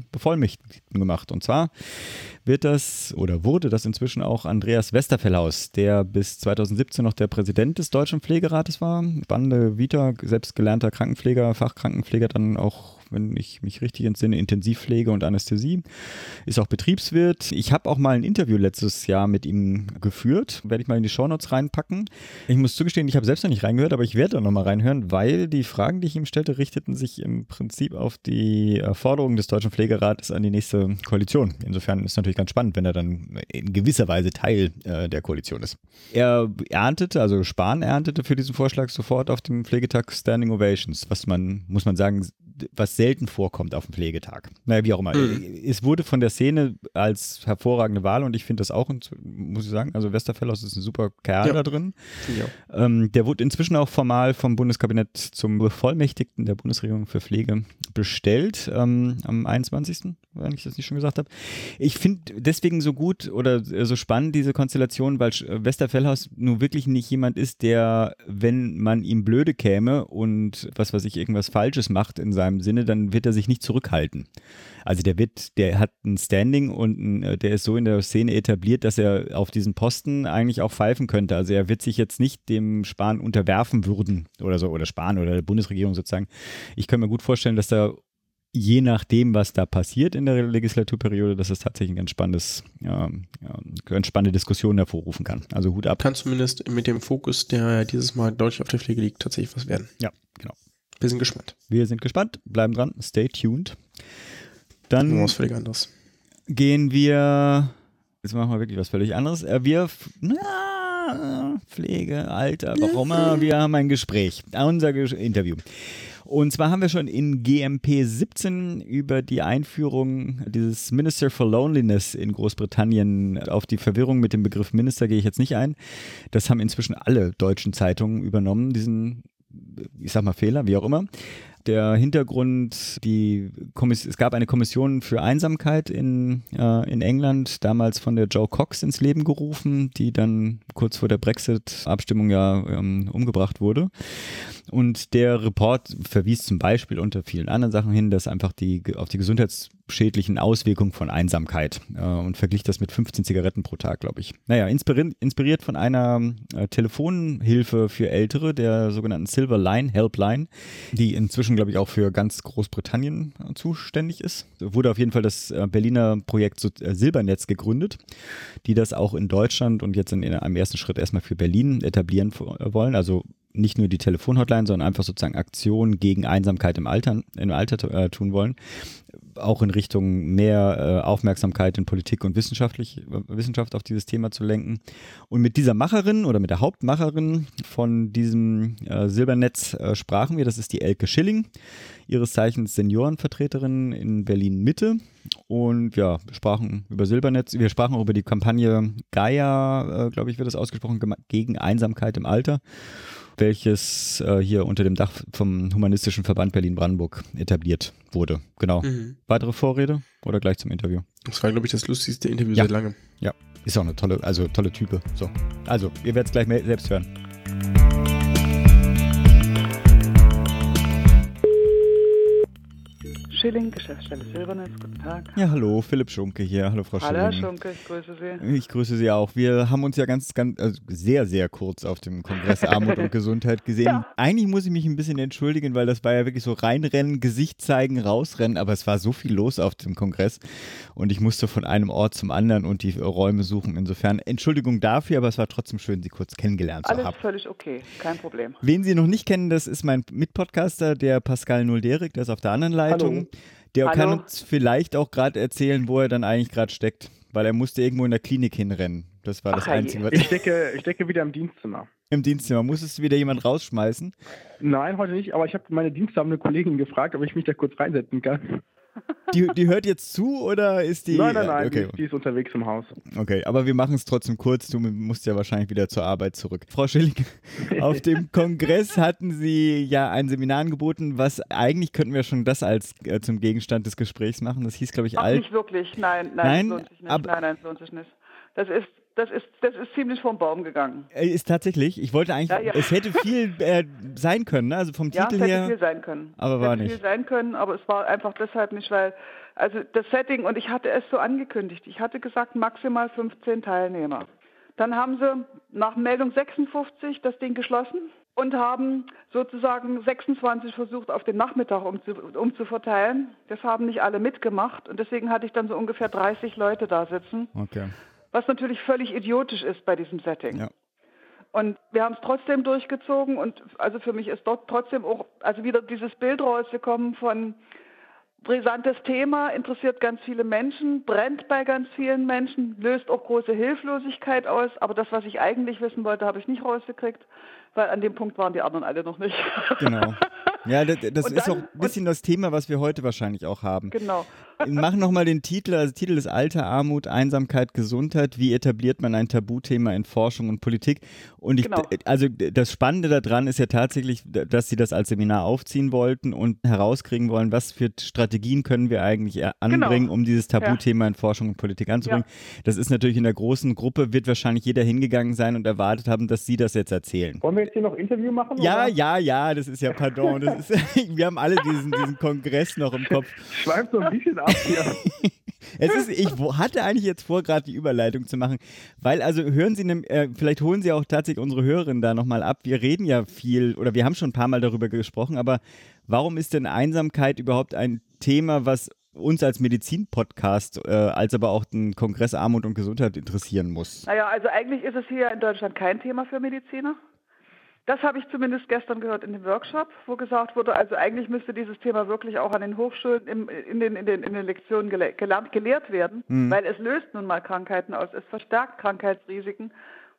Pflegebevollmächtigten gemacht. Und zwar wird das oder wurde das inzwischen auch Andreas Westerfellhaus, der bis 2017 noch der Präsident des Deutschen Pflegerates war. Spannende Vita, selbst gelernter Krankenpfleger, Fachkrankenpfleger, dann auch, wenn ich mich richtig entsinne, Intensivpflege und Anästhesie. Ist auch Betriebswirt. Ich habe auch mal ein Interview letztes Jahr mit ihm geführt. Werde ich mal in die Shownotes reinpacken. Ich muss zugestehen, ich habe selbst noch nicht reingehört, aber ich werde da nochmal reinhören, weil die Fragen, die ich ihm stellte, richteten sich im Prinzip auf die Forderungen des Deutschen Pflegerates an die nächste Koalition. Insofern ist natürlich ganz spannend, wenn er dann in gewisser Weise Teil äh, der Koalition ist. Er erntete, also Spahn erntete für diesen Vorschlag sofort auf dem Pflegetag Standing Ovations, was man, muss man sagen, was selten vorkommt auf dem Pflegetag. Naja, wie auch immer. Es wurde von der Szene als hervorragende Wahl und ich finde das auch, muss ich sagen, also Westerfellhaus ist ein super Kerl Ja. da drin. Ja. Ähm, der wurde inzwischen auch formal vom Bundeskabinett zum Bevollmächtigten der Bundesregierung für Pflege bestellt, ähm, am 21., wenn ich das nicht schon gesagt habe. Ich finde deswegen so gut oder äh, so spannend diese Konstellation, weil Sch- Westerfellhaus nun wirklich nicht jemand ist, der, wenn man ihm blöde käme und was weiß ich, irgendwas Falsches macht in seinem Sinne, dann wird er sich nicht zurückhalten. Also der wird, der hat ein Standing und ein, äh, der ist so in der Szene etabliert, dass er auf diesen Posten eigentlich auch pfeifen könnte. Also er wird sich jetzt nicht dem Spahn unterwerfen würden oder so, oder Spahn oder der Bundesregierung sozusagen. Ich kann mir gut vorstellen, dass da je nachdem, was da passiert in der Legislaturperiode, dass es tatsächlich ein ganz spannendes, ja, ja, ganz spannende Diskussion hervorrufen kann. Also Hut ab. Kann zumindest mit dem Fokus, der dieses Mal deutlich auf der Pflege liegt, tatsächlich was werden. Ja, genau. Wir sind gespannt. Wir sind gespannt, bleiben dran, stay tuned. Dann was völlig anderes. gehen wir. Jetzt machen wir wirklich was völlig anderes. Äh, Wir. Na, Pflege, Alter, warum immer? Wir haben ein Gespräch. äh, Unser Interview. Und zwar haben wir schon in GMP 17 über die Einführung dieses Minister for Loneliness in Großbritannien auf die Verwirrung mit dem Begriff Minister gehe ich jetzt nicht ein. Das haben inzwischen alle deutschen Zeitungen übernommen, diesen, ich sag mal Fehler, wie auch immer. Der Hintergrund, die es gab eine Kommission für Einsamkeit in, äh, in England, damals von der Joe Cox ins Leben gerufen, die dann kurz vor der Brexit-Abstimmung ja ähm, umgebracht wurde. Und der Report verwies zum Beispiel unter vielen anderen Sachen hin, dass einfach die auf die gesundheitsschädlichen Auswirkungen von Einsamkeit äh, und verglich das mit 15 Zigaretten pro Tag, glaube ich. Naja, inspiriert, inspiriert von einer äh, Telefonhilfe für Ältere, der sogenannten Silver Line Helpline, die inzwischen, glaube ich, auch für ganz Großbritannien äh, zuständig ist. Wurde auf jeden Fall das äh, Berliner Projekt so, äh, Silbernetz gegründet, die das auch in Deutschland und jetzt in, in einem ersten Schritt erstmal für Berlin etablieren wollen. Also nicht nur die Telefonhotline, sondern einfach sozusagen Aktionen gegen Einsamkeit im Alter, im Alter äh, tun wollen. Auch in Richtung mehr äh, Aufmerksamkeit in Politik und wissenschaftlich, äh, Wissenschaft auf dieses Thema zu lenken. Und mit dieser Macherin oder mit der Hauptmacherin von diesem äh, Silbernetz äh, sprachen wir. Das ist die Elke Schilling, ihres Zeichens Seniorenvertreterin in Berlin Mitte. Und ja, wir sprachen über Silbernetz. Wir sprachen auch über die Kampagne Gaia, äh, glaube ich, wird das ausgesprochen, gegen Einsamkeit im Alter welches äh, hier unter dem Dach vom Humanistischen Verband Berlin-Brandenburg etabliert wurde. Genau. Mhm. Weitere Vorrede oder gleich zum Interview? Das war, glaube ich, das lustigste Interview ja. seit langem. Ja, ist auch eine tolle, also tolle Type. So. Also, ihr werdet es gleich selbst hören. Schilling, Geschäftsstelle Silbernetz. Guten Tag. Ja, hallo, Philipp Schunke hier. Hallo, Frau Schilling. Hallo, Herr Schunke, ich grüße Sie. Ich grüße Sie auch. Wir haben uns ja ganz, ganz, also sehr, sehr kurz auf dem Kongress Armut und Gesundheit gesehen. Ja. Eigentlich muss ich mich ein bisschen entschuldigen, weil das war ja wirklich so reinrennen, Gesicht zeigen, rausrennen, aber es war so viel los auf dem Kongress und ich musste von einem Ort zum anderen und die Räume suchen. Insofern Entschuldigung dafür, aber es war trotzdem schön, Sie kurz kennengelernt Alles zu haben. Alles völlig okay, kein Problem. Wen Sie noch nicht kennen, das ist mein Mitpodcaster, der Pascal Nulderik, der ist auf der anderen Leitung. Hallo. Der Hallo? kann uns vielleicht auch gerade erzählen, wo er dann eigentlich gerade steckt, weil er musste irgendwo in der Klinik hinrennen. Das war das Ach, Einzige. Was ich stecke, ich stecke wieder im Dienstzimmer. Im Dienstzimmer. Musstest du wieder jemand rausschmeißen? Nein, heute nicht, aber ich habe meine diensthabende Kollegin gefragt, ob ich mich da kurz reinsetzen kann. Die, die hört jetzt zu oder ist die. Nein, nein, nein, okay. die, ist unterwegs im Haus. Okay, aber wir machen es trotzdem kurz. Du musst ja wahrscheinlich wieder zur Arbeit zurück. Frau Schilling, auf dem Kongress hatten Sie ja ein Seminar angeboten, was eigentlich könnten wir schon das als äh, zum Gegenstand des Gesprächs machen. Das hieß, glaube ich, Ach, alt. Nicht wirklich, nein, nein, nein, das lohnt sich nicht. Ab, nein, nein, das lohnt sich nicht. Das ist das ist, das ist ziemlich vom Baum gegangen. Äh, ist tatsächlich. Ich wollte eigentlich, ja, ja. es hätte viel äh, sein können, ne? also vom ja, Titel her. Ja, es hätte viel sein können. Aber es war hätte nicht. viel sein können, aber es war einfach deshalb nicht, weil, also das Setting, und ich hatte es so angekündigt, ich hatte gesagt maximal 15 Teilnehmer. Dann haben sie nach Meldung 56 das Ding geschlossen und haben sozusagen 26 versucht, auf den Nachmittag umzuverteilen. Das haben nicht alle mitgemacht und deswegen hatte ich dann so ungefähr 30 Leute da sitzen. Okay was natürlich völlig idiotisch ist bei diesem Setting. Ja. Und wir haben es trotzdem durchgezogen und also für mich ist dort trotzdem auch also wieder dieses Bild rausgekommen von brisantes Thema, interessiert ganz viele Menschen, brennt bei ganz vielen Menschen, löst auch große Hilflosigkeit aus, aber das, was ich eigentlich wissen wollte, habe ich nicht rausgekriegt, weil an dem Punkt waren die anderen alle noch nicht. Genau. Ja, das, das ist auch ein bisschen das Thema, was wir heute wahrscheinlich auch haben. Genau. Machen nochmal den Titel, also Titel ist Alter, Armut, Einsamkeit, Gesundheit. Wie etabliert man ein Tabuthema in Forschung und Politik? Und ich, genau. also das Spannende daran ist ja tatsächlich, dass Sie das als Seminar aufziehen wollten und herauskriegen wollen, was für Strategien können wir eigentlich anbringen, genau. um dieses Tabuthema ja. in Forschung und Politik anzubringen. Ja. Das ist natürlich in der großen Gruppe, wird wahrscheinlich jeder hingegangen sein und erwartet haben, dass Sie das jetzt erzählen. Wollen wir jetzt hier noch Interview machen? Ja, oder? ja, ja, das ist ja, pardon. Das ist, wir haben alle diesen, diesen Kongress noch im Kopf. Schweift so ein bisschen ab hier. Es ist, ich hatte eigentlich jetzt vor, gerade die Überleitung zu machen, weil also hören Sie, ne, äh, vielleicht holen Sie auch tatsächlich unsere Hörerinnen da nochmal ab. Wir reden ja viel oder wir haben schon ein paar Mal darüber gesprochen, aber warum ist denn Einsamkeit überhaupt ein Thema, was uns als Medizin-Podcast, äh, als aber auch den Kongress Armut und Gesundheit interessieren muss? Naja, also eigentlich ist es hier in Deutschland kein Thema für Mediziner. Das habe ich zumindest gestern gehört in dem Workshop, wo gesagt wurde, also eigentlich müsste dieses Thema wirklich auch an den Hochschulen im, in, den, in, den, in den Lektionen gele gelernt, gelehrt werden, mhm. weil es löst nun mal Krankheiten aus, es verstärkt Krankheitsrisiken.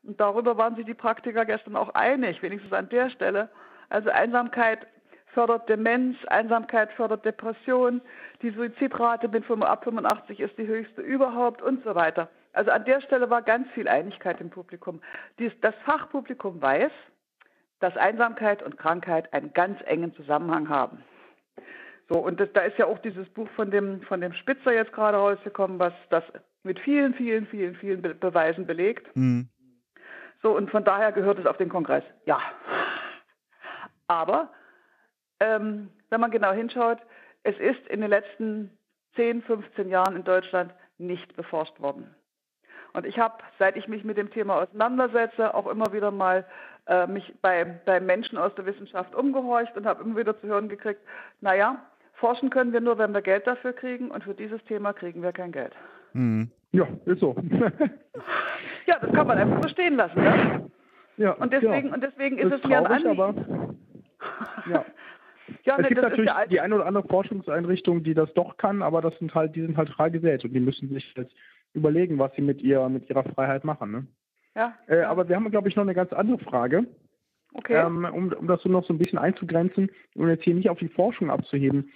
Und darüber waren sich die Praktiker gestern auch einig, wenigstens an der Stelle. Also Einsamkeit fördert Demenz, Einsamkeit fördert Depression, die Suizidrate mit ab 85 ist die höchste überhaupt und so weiter. Also an der Stelle war ganz viel Einigkeit im Publikum. Dies, das Fachpublikum weiß, dass Einsamkeit und Krankheit einen ganz engen Zusammenhang haben. So, und das, da ist ja auch dieses Buch von dem, von dem Spitzer jetzt gerade rausgekommen, was das mit vielen, vielen, vielen, vielen Be Beweisen belegt. Mhm. So, und von daher gehört es auf den Kongress. Ja. Aber ähm, wenn man genau hinschaut, es ist in den letzten 10, 15 Jahren in Deutschland nicht beforscht worden. Und ich habe, seit ich mich mit dem Thema auseinandersetze, auch immer wieder mal äh, mich bei, bei Menschen aus der Wissenschaft umgehorcht und habe immer wieder zu hören gekriegt, naja, forschen können wir nur, wenn wir Geld dafür kriegen und für dieses Thema kriegen wir kein Geld. Mhm. Ja, ist so. ja, das kann man einfach so stehen lassen. Ne? ja, Und deswegen, ja. und deswegen ist, ist es mir ein Anliegen. aber ja. ja, es ne, gibt das ist natürlich alte die eine oder andere Forschungseinrichtung, die das doch kann, aber das sind halt, die sind halt frei gesät und die müssen sich jetzt überlegen, was sie mit ihrer, mit ihrer Freiheit machen. Ne? Ja, Äh, aber wir haben, glaube ich, noch eine ganz andere Frage, okay. ähm, um, um das so noch so ein bisschen einzugrenzen und jetzt hier nicht auf die Forschung abzuheben.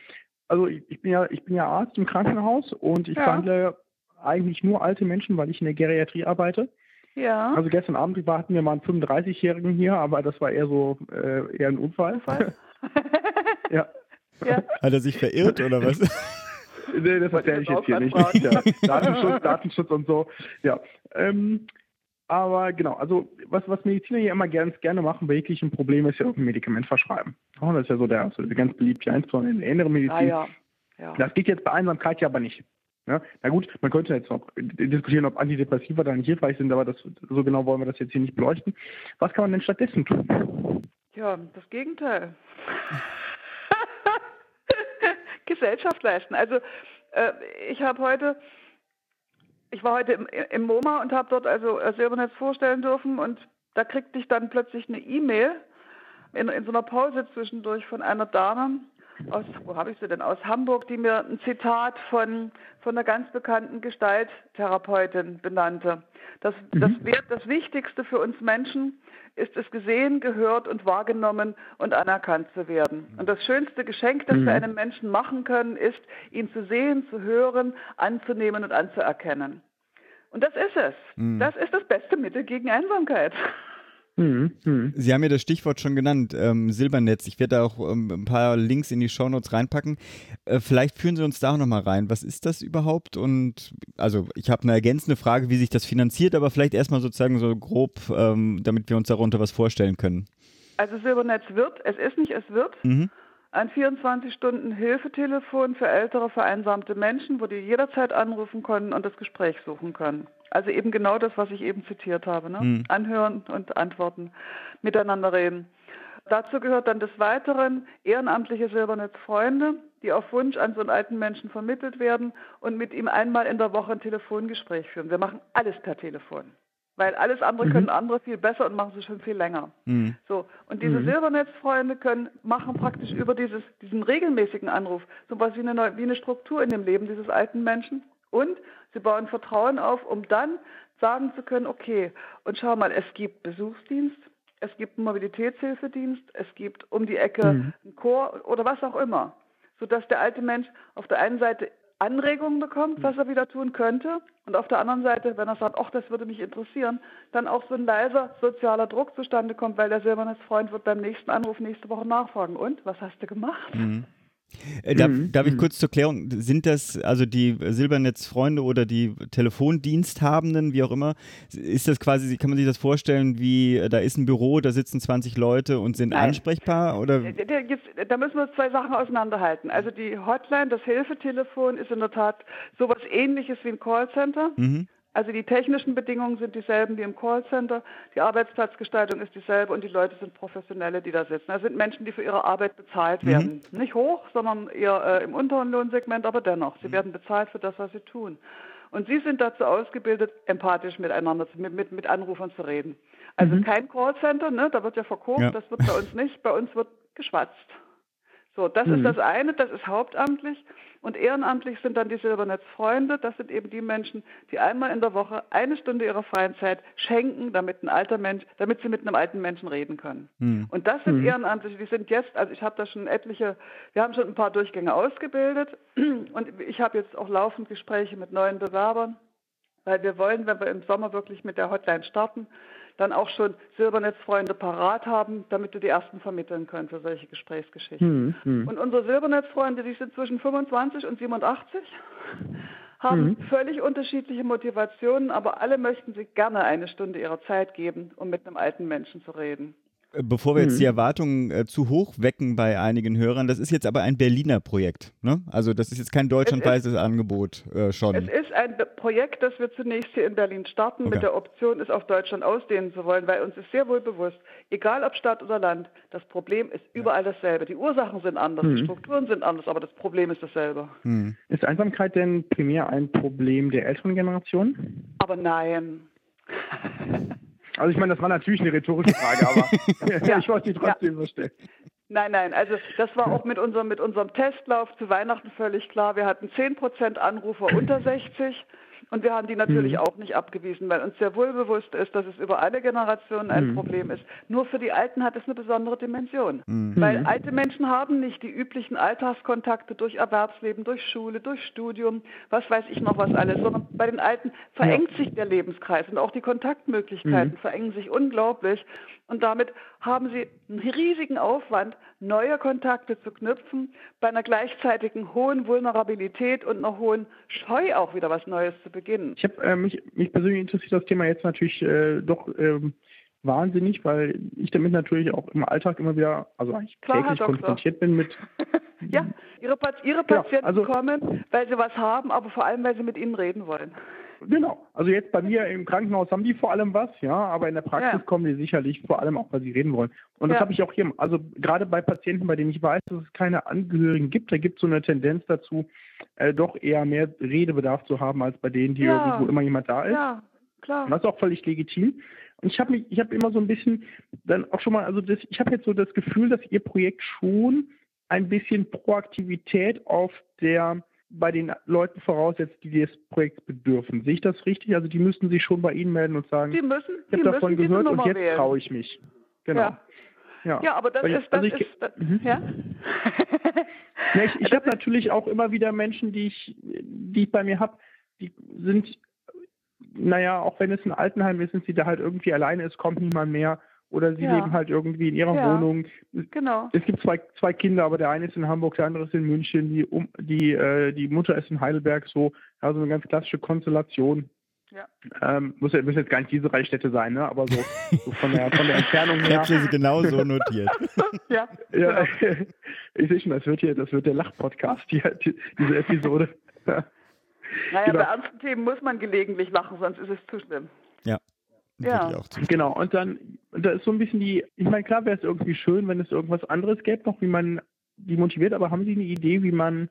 Also ich, ich bin ja, ich bin ja Arzt im Krankenhaus und ich Ja. behandle eigentlich nur alte Menschen, weil ich in der Geriatrie arbeite. ja. Also gestern Abend hatten wir mal einen 35-Jährigen hier, aber das war eher so äh, eher ein Unfall. Unfall? ja. ja. Hat er sich verirrt oder was? Nee, das erzähle ich jetzt hier nicht. Ja, Datenschutz, Datenschutz und so. Ja. Ähm, aber genau, also was, was Mediziner hier immer ganz gerne machen bei jeglichen Problemen ist ja auch ein Medikament verschreiben. Oh, das ist ja so der, so der ganz beliebte eins von in der inneren Medizin. Ah ja. ja. Das geht jetzt bei Einsamkeit ja aber nicht. Ja, na gut, man könnte jetzt noch diskutieren, ob Antidepressiva da nicht hilfreich sind, aber das, so genau wollen wir das jetzt hier nicht beleuchten. Was kann man denn stattdessen tun? Ja, das Gegenteil. Gesellschaft leisten. Also äh, ich habe heute, ich war heute im, im MoMA und habe dort also äh, Silbernetz vorstellen dürfen und da kriegte ich dann plötzlich eine E-Mail in, in so einer Pause zwischendurch von einer Dame aus, wo habe ich sie denn, aus Hamburg, die mir ein Zitat von, von einer ganz bekannten Gestalttherapeutin benannte. Das, das, Wert, das Wichtigste für uns Menschen ist es gesehen, gehört und wahrgenommen und anerkannt zu werden. Und das schönste Geschenk, das wir einem Menschen machen können, ist, ihn zu sehen, zu hören, anzunehmen und anzuerkennen. Und das ist es. Das ist das beste Mittel gegen Einsamkeit. Hm, hm. Sie haben ja das Stichwort schon genannt, ähm, Silbernetz. Ich werde da auch ähm, ein paar Links in die Shownotes reinpacken. Äh, vielleicht führen Sie uns da auch nochmal rein. Was ist das überhaupt? Und also ich habe eine ergänzende Frage, wie sich das finanziert, aber vielleicht erstmal sozusagen so grob, ähm, damit wir uns darunter was vorstellen können. Also Silbernetz wird, es ist nicht, es wird. Mhm. Ein 24-Stunden-Hilfetelefon für ältere, vereinsamte Menschen, wo die jederzeit anrufen können und das Gespräch suchen können. Also eben genau das, was ich eben zitiert habe. Ne? Mhm. Anhören und antworten, miteinander reden. Dazu gehört dann des Weiteren ehrenamtliche Silbernetzfreunde, die auf Wunsch an so einen alten Menschen vermittelt werden und mit ihm einmal in der Woche ein Telefongespräch führen. Wir machen alles per Telefon. Weil alles andere können andere viel besser und machen sie schon viel länger. Mhm. So, und diese Silbernetzfreunde können machen praktisch über dieses, diesen regelmäßigen Anruf so was wie eine, neue, wie eine Struktur in dem Leben dieses alten Menschen. Und sie bauen Vertrauen auf, um dann sagen zu können, okay, und schau mal, es gibt Besuchsdienst, es gibt einen Mobilitätshilfedienst, es gibt um die Ecke einen Chor oder was auch immer. Sodass der alte Mensch auf der einen Seite Anregungen bekommt, was er wieder tun könnte. Und auf der anderen Seite, wenn er sagt, ach, das würde mich interessieren, dann auch so ein leiser sozialer Druck zustande kommt, weil der Silbernetzfreund wird beim nächsten Anruf nächste Woche nachfragen. Und, was hast du gemacht? Äh, darf, Mhm, darf ich kurz zur Klärung, sind das also die Silbernetzfreunde oder die Telefondiensthabenden, wie auch immer, ist das quasi, kann man sich das vorstellen, wie äh, da ist ein Büro, da sitzen 20 Leute und sind Nein. ansprechbar oder? Der- der- jetzt, da müssen wir zwei Sachen auseinanderhalten. Also die Hotline, das Hilfetelefon ist in der Tat sowas ähnliches wie ein Callcenter. Mhm. Also die technischen Bedingungen sind dieselben wie im Callcenter, die Arbeitsplatzgestaltung ist dieselbe und die Leute sind Professionelle, die da sitzen. Das sind Menschen, die für ihre Arbeit bezahlt werden. Nicht hoch, sondern eher äh, im unteren Lohnsegment, aber dennoch. Sie werden bezahlt für das, was sie tun. Und sie sind dazu ausgebildet, empathisch miteinander, mit, mit, mit Anrufern zu reden. Also kein Callcenter, ne? da wird ja verkauft, Ja. das wird bei uns nicht. Bei uns wird geschwatzt. So, das ist das eine, das ist hauptamtlich. Und ehrenamtlich sind dann die Silbernetzfreunde. Das sind eben die Menschen, die einmal in der Woche eine Stunde ihrer freien Zeit schenken, damit ein alter Mensch, damit sie mit einem alten Menschen reden können. Und das sind Ehrenamtliche, die sind jetzt, also ich habe da schon etliche, wir haben schon ein paar Durchgänge ausgebildet und ich habe jetzt auch laufend Gespräche mit neuen Bewerbern, weil wir wollen, wenn wir im Sommer wirklich mit der Hotline starten, dann auch schon Silbernetzfreunde parat haben, damit du die ersten vermitteln kannst für solche Gesprächsgeschichten. Hm, Und unsere Silbernetzfreunde, die sind zwischen 25 und 87, haben Mhm. völlig unterschiedliche Motivationen, aber alle möchten sich gerne eine Stunde ihrer Zeit geben, um mit einem alten Menschen zu reden. Äh, Bevor wir Mhm. jetzt die Erwartungen äh, zu hoch wecken bei einigen Hörern, das ist jetzt aber ein Berliner Projekt. Ne? Also das ist jetzt kein deutschlandweites Angebot äh, schon. Es ist ein Projekt, das wir zunächst hier in Berlin starten, Okay. mit der Option, es auf Deutschland ausdehnen zu wollen, weil uns ist sehr wohl bewusst, egal ob Stadt oder Land, das Problem ist überall dasselbe. Die Ursachen sind anders, Mhm. die Strukturen sind anders, aber das Problem ist dasselbe. Hm. Ist Einsamkeit denn primär ein Problem der älteren Generation? Aber nein. Also ich meine, das war natürlich eine rhetorische Frage, aber Ja. ich wollte die trotzdem so stellen. Nein, nein, also das war auch mit unserem, mit unserem Testlauf zu Weihnachten völlig klar. Wir hatten 10% Anrufer unter 60 und wir haben die natürlich Mhm. auch nicht abgewiesen, weil uns sehr wohl bewusst ist, dass es über alle Generationen ein Mhm. Problem ist. Nur für die Alten hat es eine besondere Dimension. Mhm. Weil alte Menschen haben nicht die üblichen Alltagskontakte durch Erwerbsleben, durch Schule, durch Studium, was weiß ich noch was alles, sondern bei den Alten verengt sich der Lebenskreis und auch die Kontaktmöglichkeiten Mhm. verengen sich unglaublich. Und damit haben sie einen riesigen Aufwand, neue Kontakte zu knüpfen, bei einer gleichzeitigen hohen Vulnerabilität und einer hohen Scheu auch wieder was Neues zu beginnen. Ich habe äh, mich, mich persönlich interessiert das Thema jetzt natürlich äh, doch ähm, wahnsinnig, weil ich damit natürlich auch im Alltag immer wieder, also eigentlich Klar, täglich konfrontiert bin mit. Ja, ihre, Pat- ihre Ja, Patienten also- kommen, weil sie was haben, aber vor allem, weil sie mit ihnen reden wollen. Genau. Also jetzt bei mir im Krankenhaus haben die vor allem was, ja, aber in der Praxis Ja. kommen die sicherlich vor allem auch, weil sie reden wollen. Und das Ja. habe ich auch hier. Also gerade bei Patienten, bei denen ich weiß, dass es keine Angehörigen gibt, da gibt es so eine Tendenz dazu, äh, doch eher mehr Redebedarf zu haben als bei denen, die Ja. irgendwo immer jemand da ist. Ja, klar. Und das ist auch völlig legitim. Und ich habe mich, ich habe immer so ein bisschen dann auch schon mal, also das, ich habe jetzt so das Gefühl, dass Ihr Projekt schon ein bisschen Proaktivität auf der bei den Leuten voraussetzt, die des Projekts bedürfen. Sehe ich das richtig? Also die müssten sich schon bei Ihnen melden und sagen, Die müssen, ich habe davon gehört und jetzt traue ich mich. Genau. Ja. Ja. Ja, aber das Weil ist, das also ich- ist, das, Mhm. ja. Ja, ich ich habe natürlich auch immer wieder Menschen, die ich, die ich bei mir habe, die sind, naja, auch wenn es ein Altenheim ist, sind sie da halt irgendwie alleine, es kommt niemand mehr oder sie Ja. leben halt irgendwie in ihrer Ja. Wohnung. Genau. Es gibt zwei, zwei Kinder, aber der eine ist in Hamburg, der andere ist in München, die, um, die, äh, die Mutter ist in Heidelberg, so, also eine ganz klassische Konstellation. Ja. Ähm, muss ja müssen jetzt gar nicht diese drei Städte sein, ne? aber so, so von, der, von der Entfernung Ich her. habe sie genau so notiert. Ja, Ja, genau. ich sehe schon, das wird hier, das wird der Lach-Podcast, die, die, diese Episode. Ja. Naja, Genau. bei ernsten Themen muss man gelegentlich lachen, sonst ist es zu schlimm. Ja. Ja. Genau, und dann, da ist so ein bisschen die, ich meine, klar wäre es irgendwie schön, wenn es irgendwas anderes gäbe, noch wie man die motiviert, aber haben Sie eine Idee, wie man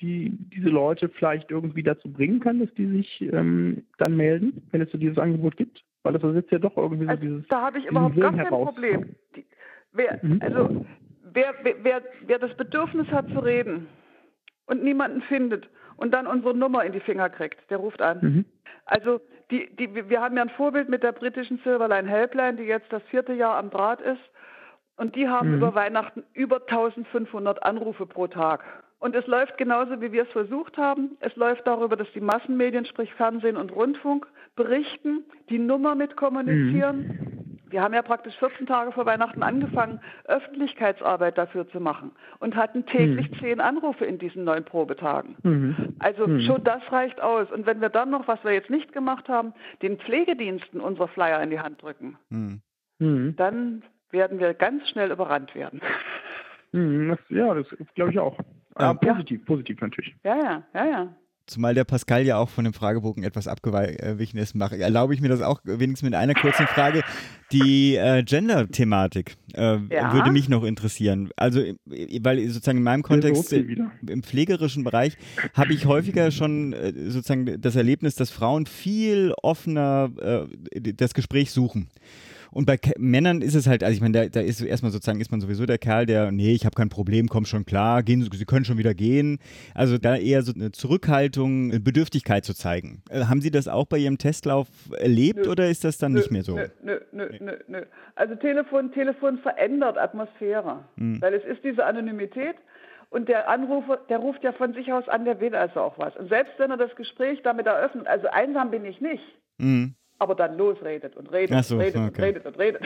die, diese Leute vielleicht irgendwie dazu bringen kann, dass die sich ähm, dann melden, wenn es so dieses Angebot gibt? Weil das setzt ja doch irgendwie so Also, dieses. da habe ich überhaupt gar kein heraus. Problem. Die, wer, Mhm. also, wer, wer, wer, wer das Bedürfnis hat zu reden und niemanden findet und dann unsere Nummer in die Finger kriegt, der ruft an. Mhm. Also die, die, wir haben ja ein Vorbild mit der britischen Silverline Helpline, die jetzt das vierte Jahr am Draht ist. Und die haben Mhm. über Weihnachten über 1500 Anrufe pro Tag. Und es läuft genauso, wie wir es versucht haben. Es läuft darüber, dass die Massenmedien, sprich Fernsehen und Rundfunk, berichten, die Nummer mit kommunizieren. Wir haben ja praktisch 14 Tage vor Weihnachten angefangen, Öffentlichkeitsarbeit dafür zu machen und hatten täglich zehn Anrufe in diesen neun Probetagen. Mhm. Also Mhm. schon das reicht aus. Und wenn wir dann noch, was wir jetzt nicht gemacht haben, den Pflegediensten unsere Flyer in die Hand drücken, Hm. Mhm. dann werden wir ganz schnell überrannt werden. Mhm. Das, ja, das glaube ich auch. Ah, Ähm, positiv, positiv natürlich. Ja, ja, ja, ja. Zumal der Pascal ja auch von dem Fragebogen etwas abgewichen ist, mache, erlaube ich mir das auch wenigstens mit einer kurzen Frage. Die äh, Gender-Thematik äh, Ja. würde mich noch interessieren. Also, äh, weil sozusagen in meinem Kontext, äh, im pflegerischen Bereich, habe ich häufiger schon äh, sozusagen das Erlebnis, dass Frauen viel offener äh, das Gespräch suchen. Und bei Ke Männern ist es halt, also ich meine, da, da ist erstmal sozusagen, ist man sowieso der Kerl, der, nee, ich habe kein Problem, komm schon klar, gehen, Sie können schon wieder gehen. Also da eher so eine Zurückhaltung, eine Bedürftigkeit zu zeigen. Äh, haben Sie das auch bei Ihrem Testlauf erlebt Nö. oder ist das dann Nö, nicht mehr so? Nö, nö, nö, nö, nö. Also Telefon, Telefon verändert Atmosphäre, Hm. weil es ist diese Anonymität und der Anrufer, der ruft ja von sich aus an, der will also auch was. Und selbst wenn er das Gespräch damit eröffnet, also einsam bin ich nicht, Mhm. Aber dann losredet und redet so, und redet und okay. redet und redet,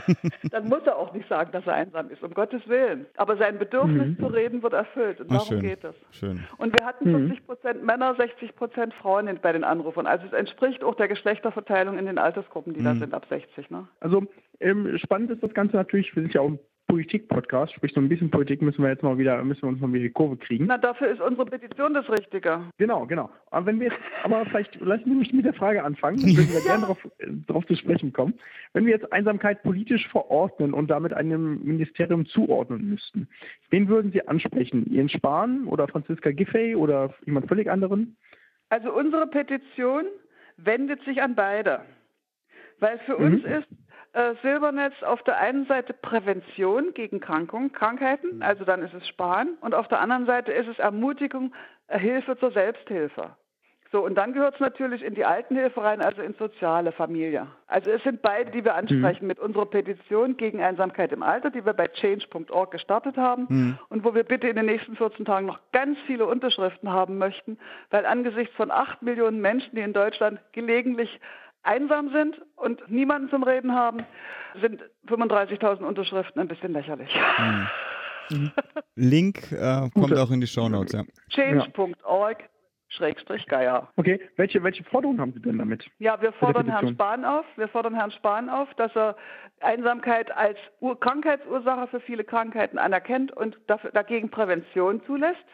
dann muss er auch nicht sagen, dass er einsam ist, um Gottes Willen. Aber sein Bedürfnis zu reden wird erfüllt und Ach, darum schön. geht es. Schön. Und wir hatten 50 Prozent Männer, 60 Prozent Frauen bei den Anrufern. Also es entspricht auch der Geschlechterverteilung in den Altersgruppen, die da sind ab 60. Ne? Also ähm, spannend ist das Ganze natürlich, wir sind ja auch Politik-Podcast, sprich so ein bisschen Politik müssen wir jetzt mal wieder, müssen wir uns mal wieder die Kurve kriegen. Na, dafür ist unsere Petition das Richtige. Genau, genau. Aber wenn wir jetzt, aber vielleicht lassen Sie mich mit der Frage anfangen, dann würden wir gerne darauf, äh, darauf zu sprechen kommen. Wenn wir jetzt Einsamkeit politisch verordnen und damit einem Ministerium zuordnen müssten, wen würden Sie ansprechen? Ihren Spahn oder Franziska Giffey oder jemand völlig anderen? Also unsere Petition wendet sich an beide. Weil für uns ist äh, Silbernetz auf der einen Seite Prävention gegen Krankungen, Krankheiten, also dann ist es Sparen, und auf der anderen Seite ist es Ermutigung, äh, Hilfe zur Selbsthilfe. So, und dann gehört es natürlich in die Altenhilfe rein, also ins soziale Familie. Also es sind beide, die wir ansprechen mit unserer Petition gegen Einsamkeit im Alter, die wir bei change.org gestartet haben und wo wir bitte in den nächsten 14 Tagen noch ganz viele Unterschriften haben möchten, weil angesichts von 8 Millionen Menschen, die in Deutschland gelegentlich einsam sind und niemanden zum Reden haben, sind 35.000 Unterschriften ein bisschen lächerlich. Link äh, kommt auch in die Shownotes, ja. Change.org Schrägstrich Geier. Okay, welche, welche Forderungen haben Sie denn damit? Ja, wir fordern Herrn. Spahn auf. Wir fordern Herrn Spahn auf, dass er Einsamkeit als Ur Krankheitsursache für viele Krankheiten anerkennt und dafür, dagegen Prävention zulässt.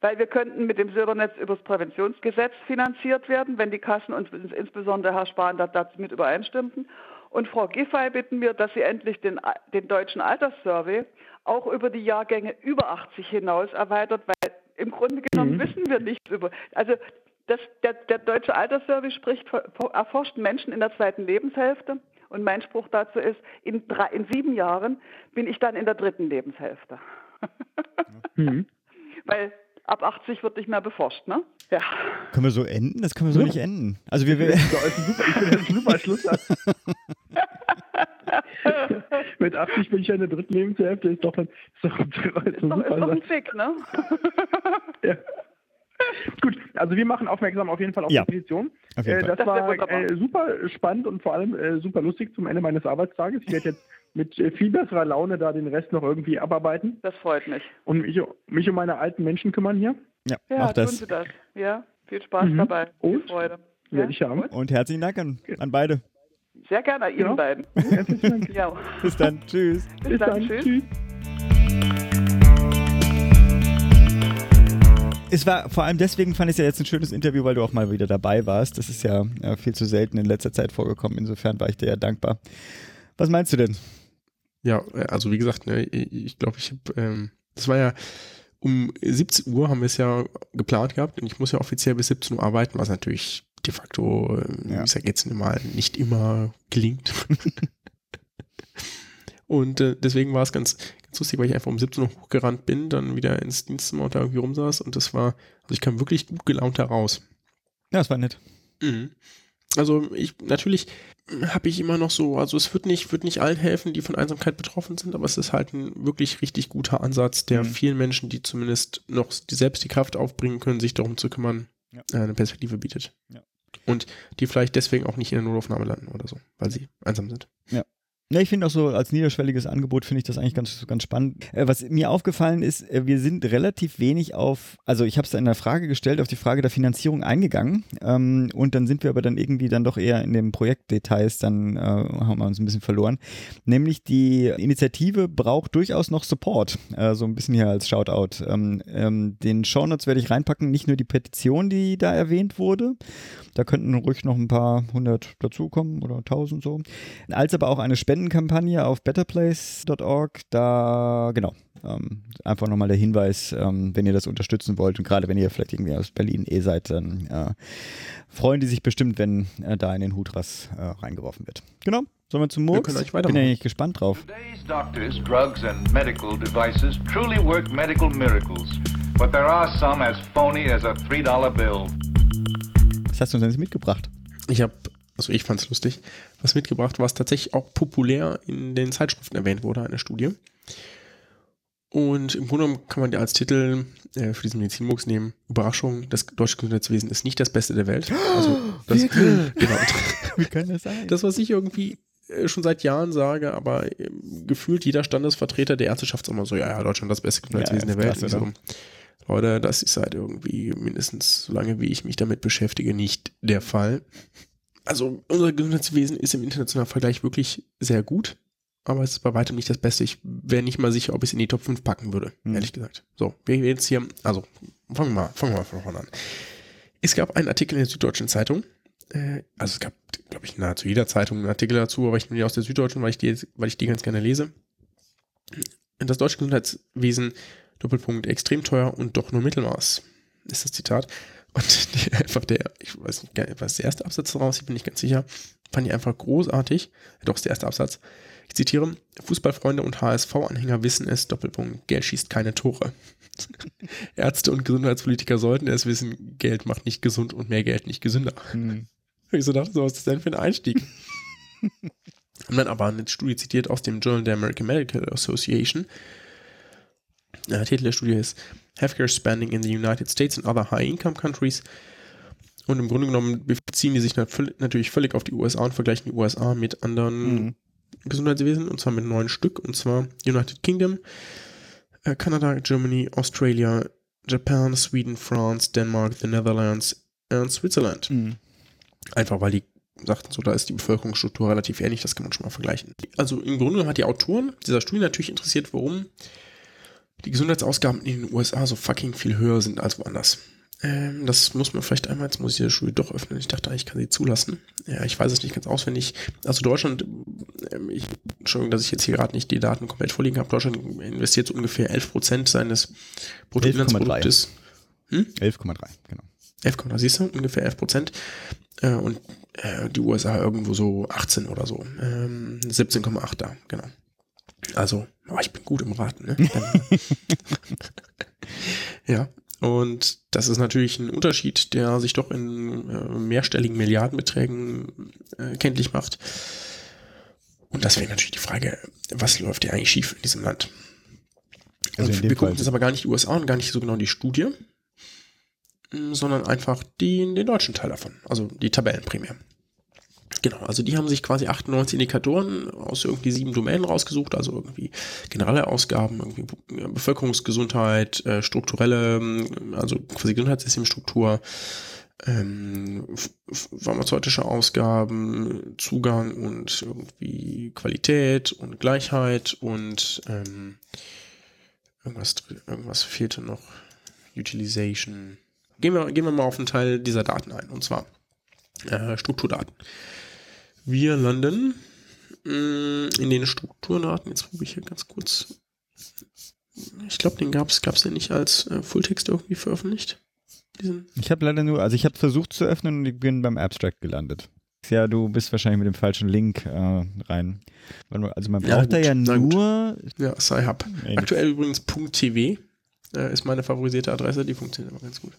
Weil wir könnten mit dem Silbernetz über das Präventionsgesetz finanziert werden, wenn die Kassen und insbesondere Herr Spahn da- dazu mit übereinstimmten. Und Frau Giffey bitten wir, dass sie endlich den, den deutschen Alterssurvey auch über die Jahrgänge über 80 hinaus erweitert, weil im Grunde genommen wissen wir nichts über. Also das, der, der deutsche Alterssurvey spricht, erforscht Menschen in der zweiten Lebenshälfte. Und mein Spruch dazu ist, in, drei, in sieben Jahren bin ich dann in der dritten Lebenshälfte. Mhm. Weil ab 80 wird nicht mehr beforscht, ne? Ja. Können wir so enden? Das können wir so nicht enden. Also wir, wir Das ist super, ich ein super Schlusssatz. Mit 80 bin ich ja in der dritten Lebenshälfte, ist doch ein, ist doch ein, ist ein Ist doch, ist doch ein Satz. Fick, ne? Ja. Gut, also wir machen aufmerksam auf jeden Fall auf Ja, die Petition. auf Äh, das Das war äh, super spannend und vor allem äh, super lustig zum Ende meines Arbeitstages. Ich werde jetzt mit äh, viel besserer Laune da den Rest noch irgendwie abarbeiten Das freut mich. und mich, mich um meine alten Menschen kümmern hier. ja, Ja, mach tun das. Sie das. Ja, viel Spaß Mhm. dabei. Viel Und? Freude. Werde ich haben. Und herzlichen Dank an, an beide. Sehr gerne Ihnen Ja. beiden. Herzlichen Dank. Ja. Bis dann. Tschüss. Bis, dann. Tschüss. Es war vor allem deswegen fand ich es ja jetzt ein schönes Interview, weil du auch mal wieder dabei warst. Das ist ja äh, viel zu selten in letzter Zeit vorgekommen. Insofern war ich dir ja dankbar. Was meinst du denn? Ja, äh, also wie gesagt, ne, ich glaube, ich habe, ähm, das war ja um 17 Uhr haben wir es ja geplant gehabt und ich muss ja offiziell bis 17 Uhr arbeiten, was natürlich de facto, äh, Ja. wie ich sag jetzt mal, nicht immer gelingt. und äh, deswegen war es ganz, ganz lustig, weil ich einfach um 17 Uhr hochgerannt bin, dann wieder ins Dienstzimmer und da irgendwie rumsaß und das war, also ich kam wirklich gut gelaunt heraus. Ja, es war nett. Mhm. Also ich natürlich habe ich immer noch so, also es wird nicht, wird nicht allen helfen, die von Einsamkeit betroffen sind, aber es ist halt ein wirklich richtig guter Ansatz, der Mhm. vielen Menschen, die zumindest noch die, selbst die Kraft aufbringen können, sich darum zu kümmern, Ja. äh, eine Perspektive bietet. Ja. Und die vielleicht deswegen auch nicht in der Notaufnahme landen oder so, weil sie einsam sind. Ja, ich finde auch so als niederschwelliges Angebot finde ich das eigentlich ganz, ganz spannend. Äh, was mir aufgefallen ist, äh, wir sind relativ wenig auf, also ich habe es in der Frage gestellt, auf die Frage der Finanzierung eingegangen ähm, und dann sind wir aber dann irgendwie dann doch eher in den Projektdetails, dann äh, haben wir uns ein bisschen verloren. Nämlich die Initiative braucht durchaus noch Support, äh, so ein bisschen hier als Shoutout. Ähm, ähm, den Shownotes werde ich reinpacken, nicht nur die Petition, die da erwähnt wurde, da könnten ruhig noch ein paar hundert dazukommen oder tausend so, als aber auch eine Spendenkampagne auf betterplace.org. Da, genau, ähm, einfach nochmal der Hinweis, ähm, wenn ihr das unterstützen wollt und gerade wenn ihr vielleicht irgendwie aus Berlin eh seid, dann äh, freuen die sich bestimmt, wenn äh, da in den Hutras äh, reingeworfen wird. Genau, sollen wir zum Murks? können eigentlich Bin weitermachen. ja eigentlich gespannt drauf. Today's doctors, drugs, and medical devices truly work medical miracles, but there are some as phony as a $3 bill. Was hast du uns denn jetzt mitgebracht? Ich habe, also ich fand es lustig, was mitgebracht, was tatsächlich auch populär in den Zeitschriften erwähnt wurde, eine Studie. Und im Grunde genommen kann man als Titel äh, für diesen Medizinmux nehmen, Überraschung, das deutsche Gesundheitswesen ist nicht das Beste der Welt. Also das, genau. Wie kann das sein? Das, was ich irgendwie äh, schon seit Jahren sage, aber äh, gefühlt jeder Standesvertreter der Ärzteschaft ist immer so, ja, ja, Deutschland das beste Gesundheitswesen Ja, der Welt. klasse, so, Leute, das ist halt irgendwie mindestens so lange, wie ich mich damit beschäftige, nicht der Fall. Also unser Gesundheitswesen ist im internationalen Vergleich wirklich sehr gut, aber es ist bei weitem nicht das Beste. Ich wäre nicht mal sicher, ob ich es in die Top 5 packen würde, Hm. ehrlich gesagt. So, wir jetzt hier, also fangen wir mal, fangen wir mal von vorne an. Es gab einen Artikel in der Süddeutschen Zeitung, äh, also es gab, glaube ich, nahezu jeder Zeitung einen Artikel dazu, aber ich nehme die aus der Süddeutschen, weil ich die, weil ich die ganz gerne lese. Das deutsche Gesundheitswesen, Doppelpunkt, extrem teuer und doch nur Mittelmaß, ist das Zitat. Und die, einfach der, ich weiß nicht, was der erste Absatz daraus, ich bin nicht ganz sicher, fand ich einfach großartig. Doch, ist der erste Absatz. Ich zitiere, Fußballfreunde und HSV-Anhänger wissen es, Doppelpunkt, Geld schießt keine Tore. Ärzte und Gesundheitspolitiker sollten es wissen, Geld macht nicht gesund und mehr Geld nicht gesünder. Hm. Ich so dachte, so, was ist das denn für ein Einstieg? Haben dann aber eine Studie zitiert aus dem Journal der American Medical Association. Der Titel der Studie ist Healthcare Spending in the United States and Other High-Income Countries. Und im Grunde genommen beziehen die sich natürlich völlig auf die USA und vergleichen die USA mit anderen Mhm. Gesundheitswesen, und zwar mit neun Stück, und zwar United Kingdom, äh, Kanada, Germany, Australia, Japan, Sweden, France, Denmark, the Netherlands und Switzerland. Hm. Einfach weil die sagten so, da ist die Bevölkerungsstruktur relativ ähnlich, das kann man schon mal vergleichen. Also im Grunde hat die Autoren dieser Studie natürlich interessiert, warum die Gesundheitsausgaben in den USA so fucking viel höher sind als woanders. Ähm, das muss man vielleicht einmal, jetzt muss ich die Studie doch öffnen. Ich dachte, ich kann sie zulassen. Ja, ich weiß es nicht ganz auswendig. Also Deutschland, ähm, ich, Entschuldigung, dass ich jetzt hier gerade nicht die Daten komplett vorliegen habe. Deutschland investiert so ungefähr 11% seines Bruttoinlandsproduktes. 11,3, genau. 11,3, siehst du, ungefähr 11 Prozent. Äh, und äh, die USA irgendwo so 18 oder so. Ähm, 17,8 da, genau. Also, oh, ich bin gut im Raten, ne? ja. Und das ist natürlich ein Unterschied, der sich doch in äh, mehrstelligen Milliardenbeträgen äh, kenntlich macht. Und das wäre natürlich die Frage, was läuft hier eigentlich schief in diesem Land? Also wir gucken uns aber gar nicht die USA und gar nicht so genau die Studie, mh, sondern einfach die, den deutschen Teil davon, also die Tabellen primär. Genau, also die haben sich quasi 98 Indikatoren aus irgendwie sieben Domänen rausgesucht, also irgendwie generelle Ausgaben, irgendwie Bevölkerungsgesundheit, äh, strukturelle, ähm, also quasi Gesundheitssystemstruktur, ähm, ph- ph- pharmazeutische Ausgaben, Zugang und irgendwie Qualität und Gleichheit und ähm, irgendwas, irgendwas fehlte noch. Utilization. Gehen wir, gehen wir mal auf einen Teil dieser Daten ein, und zwar äh, Strukturdaten. Wir landen mh, in den Strukturdaten. Jetzt probiere ich hier ganz kurz. Ich glaube, den gab es gab's ja nicht als äh, Fulltext irgendwie veröffentlicht. Diesen Ich habe leider nur, also ich habe versucht zu öffnen und ich bin beim Abstract gelandet. Ja, du bist wahrscheinlich mit dem falschen Link äh, rein. Also man Ja, braucht da ja na gut. nur. Ja, Sci-Hub. Aktuell übrigens .tv äh, ist meine favorisierte Adresse, die funktioniert aber ganz gut.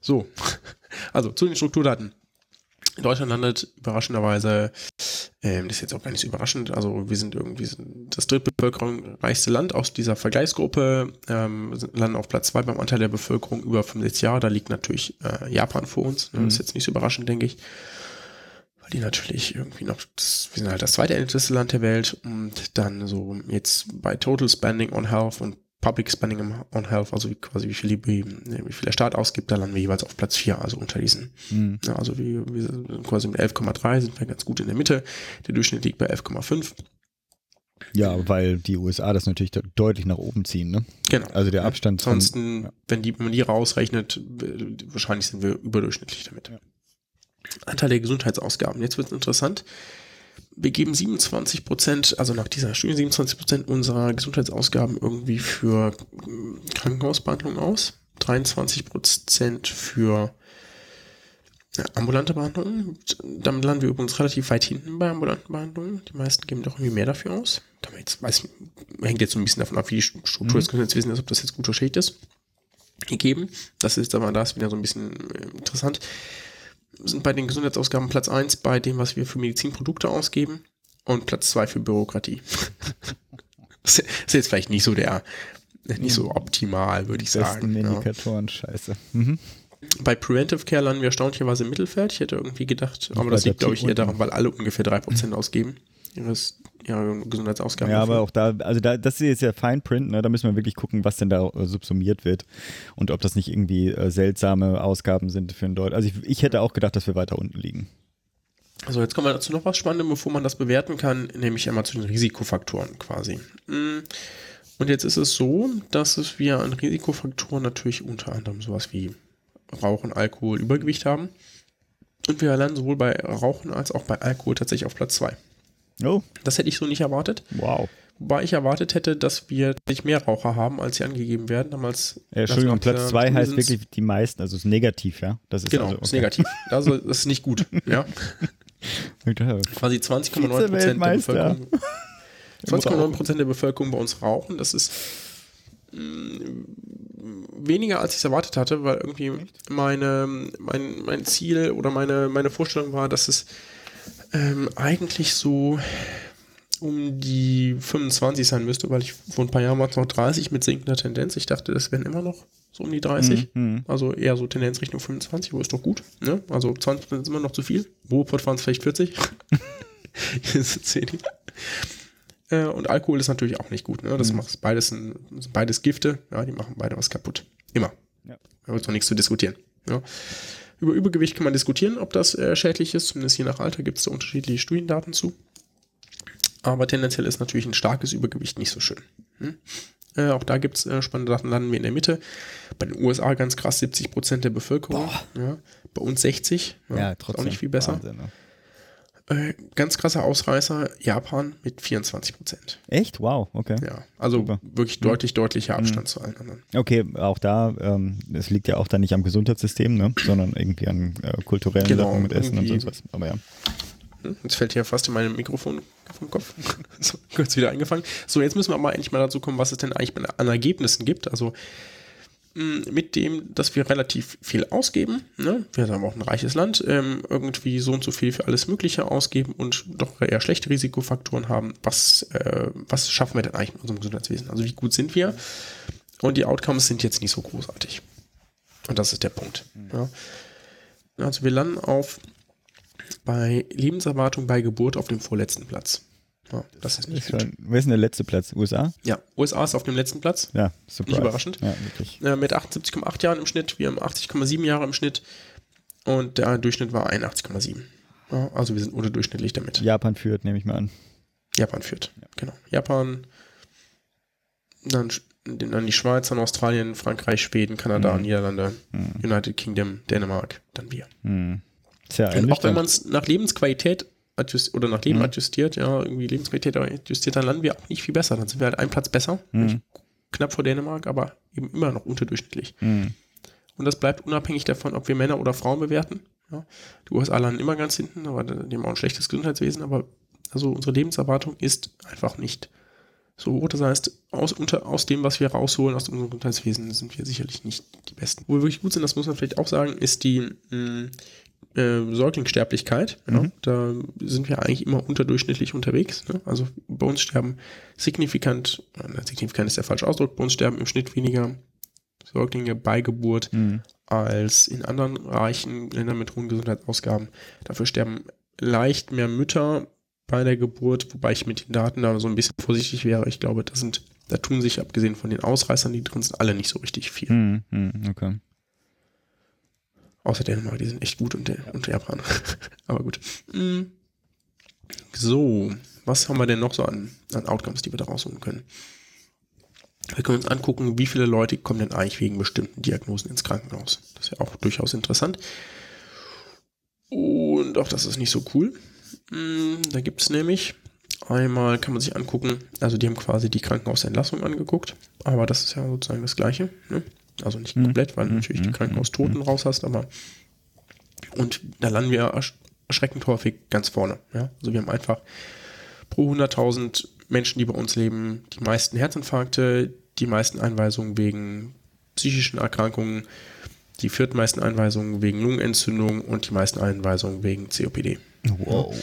So, also zu den Strukturdaten. Deutschland landet überraschenderweise, ähm, das ist jetzt auch gar nicht so überraschend, also wir sind irgendwie das drittbevölkerungsreichste Land aus dieser Vergleichsgruppe, ähm, sind- landen auf Platz zwei beim Anteil der Bevölkerung über 65 Jahre, da liegt natürlich äh, Japan vor uns, ne? das ist jetzt nicht so überraschend, denke ich. Weil die natürlich irgendwie noch, das, wir sind halt das zweitälteste Land der Welt und dann so jetzt bei Total Spending on Health und Public Spending on Health, also wie, quasi wie viel, die, wie viel der Staat ausgibt, da landen wir jeweils auf Platz 4, also unter diesen. Hm. Ja, also wir, wir sind quasi mit 11,3 sind wir ganz gut in der Mitte. Der Durchschnitt liegt bei 11,5. Ja, weil die USA das natürlich de- deutlich nach oben ziehen, ne? Genau. Also der Abstand von- Ansonsten, ja. wenn, die, wenn man die rausrechnet, wahrscheinlich sind wir überdurchschnittlich damit. Anteil der Gesundheitsausgaben. Jetzt wird es interessant. Wir geben 27 Prozent, also nach dieser Studie 27 Prozent unserer Gesundheitsausgaben irgendwie für mm, Krankenhausbehandlung aus. 23 Prozent für ja, ambulante Behandlungen. Damit landen wir übrigens relativ weit hinten bei ambulanten Behandlungen. Die meisten geben doch irgendwie mehr dafür aus. Jetzt, weiß, hängt jetzt so ein bisschen davon ab, wie die Struktur des Gesundheitswesens ist, ob das jetzt gut oder schlecht ist. Gegeben. Das ist aber da ist wieder so ein bisschen äh, interessant. Sind bei den Gesundheitsausgaben Platz 1 bei dem, was wir für Medizinprodukte ausgeben und Platz 2 für Bürokratie. das ist jetzt vielleicht nicht so der nicht so optimal, würde ich sagen. Ja. Indikatoren, scheiße. Mhm. Bei Preventive Care landen wir erstaunlicherweise im Mittelfeld. Ich hätte irgendwie gedacht, aber das liegt, glaube ich, eher daran, weil alle ungefähr 3% ausgeben. Ihres, ihrer Gesundheitsausgaben. Ja, aber auch da, also da, das ist jetzt ja Fine Print, ne? da müssen wir wirklich gucken, was denn da äh, subsumiert wird und ob das nicht irgendwie äh, seltsame Ausgaben sind für ein Deutsch. Also ich, ich hätte auch gedacht, dass wir weiter unten liegen. So, jetzt kommen wir dazu noch was Spannendes, bevor man das bewerten kann, nämlich einmal zu den Risikofaktoren quasi. Mm, Und jetzt ist es so, dass es wir an Risikofaktoren natürlich unter anderem sowas wie Rauchen, Alkohol, Übergewicht haben. Und wir landen sowohl bei Rauchen als auch bei Alkohol tatsächlich auf Platz 2. Oh, Das hätte ich so nicht erwartet. wow. Wobei ich erwartet hätte, dass wir nicht mehr Raucher haben, als sie angegeben werden. Damals, Äh, Entschuldigung, Platz äh, 2 heißt wirklich die meisten, also ist negativ, ja? Das ist Genau, also, ist negativ. Also, das ist nicht gut. Ja. Quasi 20,9 Prozent der. Bevölkerung. 20,9 Prozent der Bevölkerung bei uns rauchen. Das ist mh, weniger, als ich es erwartet hatte, weil irgendwie meine, mein, mein Ziel oder meine, meine Vorstellung war, dass es ähm, eigentlich so um die 25 sein müsste, weil ich vor ein paar Jahren war es noch 30 mit sinkender Tendenz. Ich dachte, das wären immer noch so um die 30. Mhm. Also eher so Tendenz Richtung 25, wo ist doch gut. Ne? Also 20 ist immer noch zu viel. Ruhrpott waren es vielleicht 40. Jetzt sind 10. Äh, und Alkohol ist natürlich auch nicht gut. Ne? Das macht beides, ein, beides Gifte. Ja, die machen beide was kaputt. Immer. Ja. Da wird noch nichts zu diskutieren. Ja. Über Übergewicht kann man diskutieren, ob das äh, schädlich ist. Zumindest je nach Alter gibt es da unterschiedliche Studiendaten zu. Aber tendenziell ist natürlich ein starkes Übergewicht nicht so schön. Hm? Äh, auch da gibt es äh, spannende Daten, landen wir in der Mitte. Bei den USA ganz krass 70 Prozent der Bevölkerung. Ja. Bei uns 60. Ja, Ja, ist trotzdem. Auch nicht viel besser. Wahnsinn, ne? Äh, ganz krasser Ausreißer, Japan mit 24 Prozent. Echt? Wow, okay. Ja, also Super. wirklich deutlich, deutlicher Abstand zu allen anderen. Okay, auch da, ähm, es liegt ja auch dann nicht am Gesundheitssystem, ne? sondern irgendwie an äh, kulturellen Genau, Sachen mit Essen und sonst was. Aber ja. Hm, Jetzt fällt hier fast in meinem Mikrofon vom Kopf. so, kurz wieder eingefangen. So, jetzt müssen wir aber endlich mal dazu kommen, was es denn eigentlich an Ergebnissen gibt. Also mit dem, dass wir relativ viel ausgeben, ne? wir haben auch ein reiches Land, ähm, irgendwie so und so viel für alles Mögliche ausgeben und doch eher schlechte Risikofaktoren haben, was, äh, was schaffen wir denn eigentlich mit unserem Gesundheitswesen? Also wie gut sind wir? Und die Outcomes sind jetzt nicht so großartig. Und das ist der Punkt. Ja. Also wir landen auf bei Lebenserwartung bei Geburt auf dem vorletzten Platz. Ja, das ist nicht gut. schon, wer ist denn der letzte Platz? USA? Ja, USA ist auf dem letzten Platz. Ja, surprise. Nicht überraschend. Ja, wirklich. Äh, mit 78,8 Jahren im Schnitt. Wir haben 80,7 Jahre im Schnitt. Und der Durchschnitt war 81,7. Ja, also wir sind unterdurchschnittlich damit. Japan führt, nehme ich mal an. Japan führt. Genau. Japan, dann, dann die Schweiz, dann Australien, Frankreich, Schweden, Kanada, Niederlande, United Kingdom, Dänemark, dann wir. Hm. Tja, Und auch wenn man es nach Lebensqualität adjust oder nach Leben Mhm. adjustiert, ja, irgendwie Lebensqualität adjustiert, dann landen wir auch nicht viel besser. Dann sind wir halt einen Platz besser, Mhm. knapp vor Dänemark, aber eben immer noch unterdurchschnittlich. Hm. Und das bleibt unabhängig davon, ob wir Männer oder Frauen bewerten. Ja. Die USA landen immer ganz hinten, aber die haben auch ein schlechtes Gesundheitswesen, aber also unsere Lebenserwartung ist einfach nicht so hoch. Das heißt, aus, unter, aus dem, was wir rausholen aus unserem Gesundheitswesen, sind wir sicherlich nicht die Besten. Wo wir wirklich gut sind, das muss man vielleicht auch sagen, ist die mh, äh, Säuglingssterblichkeit. Ja. Mhm. Da sind wir eigentlich immer unterdurchschnittlich unterwegs. Ne? Also bei uns sterben signifikant, äh, signifikant ist der falsche Ausdruck, bei uns sterben im Schnitt weniger Säuglinge bei Geburt Hm. als in anderen reichen Ländern mit hohen Gesundheitsausgaben. Dafür sterben leicht mehr Mütter bei der Geburt, wobei ich mit den Daten da so ein bisschen vorsichtig wäre. Ich glaube, da sind, da tun sich abgesehen von den Ausreißern, die drin sind, alle nicht so richtig viel. Hm, hm, okay. Außer Dänemark, die sind echt gut und, und Japan. Aber gut. Mm. So, was haben wir denn noch so an, an Outcomes, die wir da rausholen können? Wir können uns angucken, wie viele Leute kommen denn eigentlich wegen bestimmten Diagnosen ins Krankenhaus. Das ist ja auch durchaus interessant. Und auch das ist nicht so cool. Mm, Da gibt es nämlich einmal, kann man sich angucken, also die haben quasi die Krankenhausentlassung angeguckt, aber das ist ja sozusagen das Gleiche. Ne? Also nicht komplett, weil du natürlich die Krankenhaustoten raus hast, aber und da landen wir ersch erschreckend häufig ganz vorne. Ja? Also wir haben einfach pro 100.000 Menschen, die bei uns leben, die meisten Herzinfarkte, die meisten Einweisungen wegen psychischen Erkrankungen, die viertmeisten Einweisungen wegen Lungenentzündung und die meisten Einweisungen wegen COPD. Wow.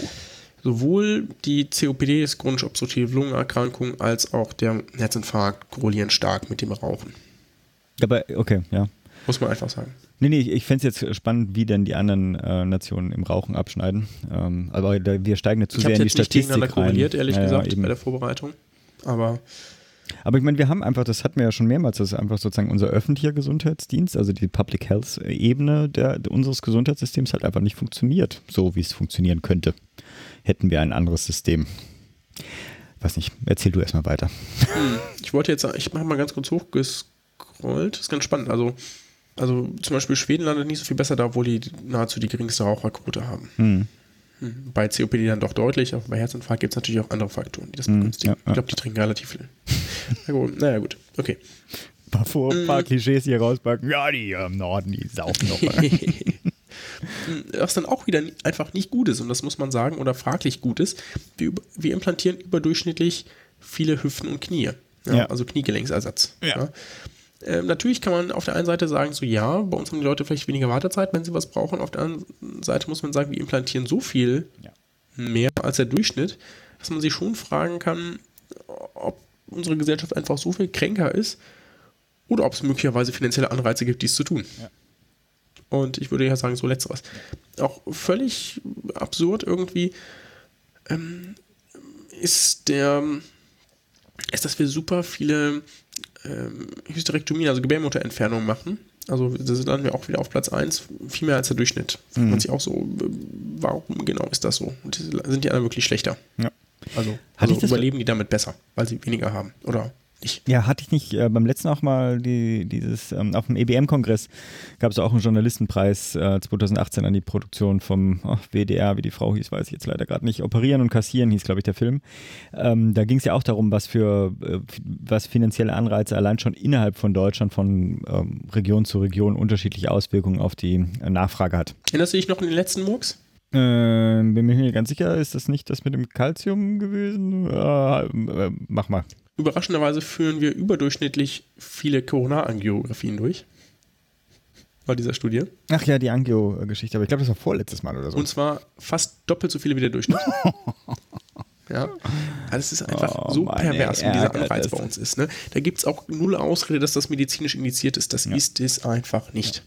sowohl die COPD, das chronisch obstruktive Lungenerkrankung, als auch der Herzinfarkt korrelieren stark mit dem Rauchen. Aber okay, ja. Muss man einfach sagen. Nee, nee, ich fände es jetzt spannend, wie denn die anderen äh, Nationen im Rauchen abschneiden. Ähm, aber da, wir steigen nicht zu ich sehr in die jetzt nicht Statistik gegeneinander korreliert, ehrlich Ja, gesagt, eben. bei der Vorbereitung. Aber Aber ich meine, wir haben einfach, das hatten wir ja schon mehrmals, das ist einfach sozusagen unser öffentlicher Gesundheitsdienst, also die Public Health Ebene der, unseres Gesundheitssystems hat einfach nicht funktioniert, so wie es funktionieren könnte. Hätten wir ein anderes System. Weiß nicht, erzähl du erstmal weiter. ich wollte jetzt, ich mache mal ganz kurz hochgescrollt. Das ist ganz spannend. Also, also zum Beispiel Schweden landet nicht so viel besser da, obwohl die nahezu die geringste Raucherquote haben. Hm. Hm, Bei COPD dann doch deutlich, aber bei Herzinfarkt gibt es natürlich auch andere Faktoren, die das Hm, begünstigen. ja, ja. Ich glaube, die trinken relativ viel. Na gut, naja, gut. Okay. Ein paar, vor, ein paar Klischees hier rauspacken. Ja, die hier im Norden, die saufen noch. Was dann auch wieder einfach nicht gut ist, und das muss man sagen, oder fraglich gut ist, wir, wir implantieren überdurchschnittlich viele Hüften und Knie. Ja. Also Kniegelenksersatz. Ja. Ähm, natürlich kann man auf der einen Seite sagen, so ja, bei uns haben die Leute vielleicht weniger Wartezeit, wenn sie was brauchen. Auf der anderen Seite muss man sagen, wir implantieren so viel Ja. mehr als der Durchschnitt, dass man sich schon fragen kann, ob unsere Gesellschaft einfach so viel kränker ist oder ob es möglicherweise finanzielle Anreize gibt, dies zu tun. Ja. Und ich würde ja sagen, so letzteres. Auch völlig absurd irgendwie ähm, ist der, ist, dass wir super viele ähm, Hysterektomien, also Gebärmutterentfernungen machen. Also da sind dann wir auch wieder auf Platz 1, viel mehr als der Durchschnitt. Fragt man sich auch so, warum genau ist das so? Und die- sind die anderen wirklich schlechter? Ja. Also, also überleben die damit besser, weil sie weniger haben oder nicht? Ja, hatte ich nicht äh, beim letzten auch mal die, dieses, ähm, auf dem EBM-Kongress gab es auch einen Journalistenpreis äh, 2018 an die Produktion vom oh, WDR, wie die Frau hieß, weiß ich jetzt leider gerade nicht. Operieren und Kassieren hieß, glaube ich, der Film. Ähm, da ging es ja auch darum, was für äh, was finanzielle Anreize allein schon innerhalb von Deutschland von ähm, Region zu Region unterschiedliche Auswirkungen auf die äh, Nachfrage hat. Erinnerst du dich noch an den letzten Murks? Ähm, bin mir nicht ganz sicher, ist das nicht das mit dem Calcium gewesen? Äh, äh, mach mal. Überraschenderweise führen wir überdurchschnittlich viele Koronarangiographien durch. Bei dieser Studie. Ach ja, die Angio-Geschichte, aber ich glaube, das war vorletztes Mal oder so. Und zwar fast doppelt so viele wie der Durchschnitt. ja. Also es ist einfach Oh so Mann, pervers, ey, wie dieser Anreiz bei uns ist. Ne? Da gibt es auch null Ausrede, dass das medizinisch indiziert ist. Das ist es einfach nicht. ja,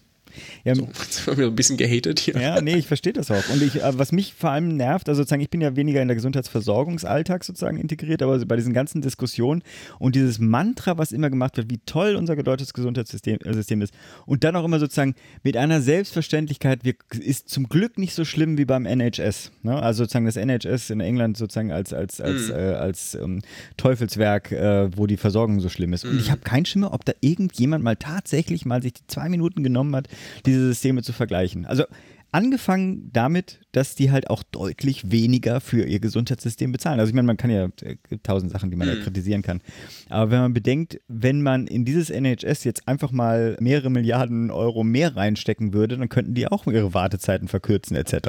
So, jetzt haben wir ein bisschen gehatet hier. Ja, nee, ich verstehe das auch. Und ich, äh, was mich vor allem nervt, also sozusagen, ich bin ja weniger in der Gesundheitsversorgungsalltag sozusagen integriert, aber bei diesen ganzen Diskussionen und dieses Mantra, was immer gemacht wird, wie toll unser deutsches Gesundheitssystem äh, System ist und dann auch immer sozusagen mit einer Selbstverständlichkeit, wir, ist zum Glück nicht so schlimm wie beim NHS. Ne? Also sozusagen das NHS in England sozusagen als, als, als, Mhm. äh, als ähm, Teufelswerk, äh, wo die Versorgung so schlimm ist. Und Mhm. ich habe keinen Schimmer, ob da irgendjemand mal tatsächlich mal sich die zwei Minuten genommen hat, diese Systeme zu vergleichen. Also angefangen damit, dass die halt auch deutlich weniger für ihr Gesundheitssystem bezahlen. Also ich meine, man kann ja äh, tausend Sachen, die man Mhm. da kritisieren kann. Aber wenn man bedenkt, wenn man in dieses NHS jetzt einfach mal mehrere Milliarden Euro mehr reinstecken würde, dann könnten die auch ihre Wartezeiten verkürzen etc.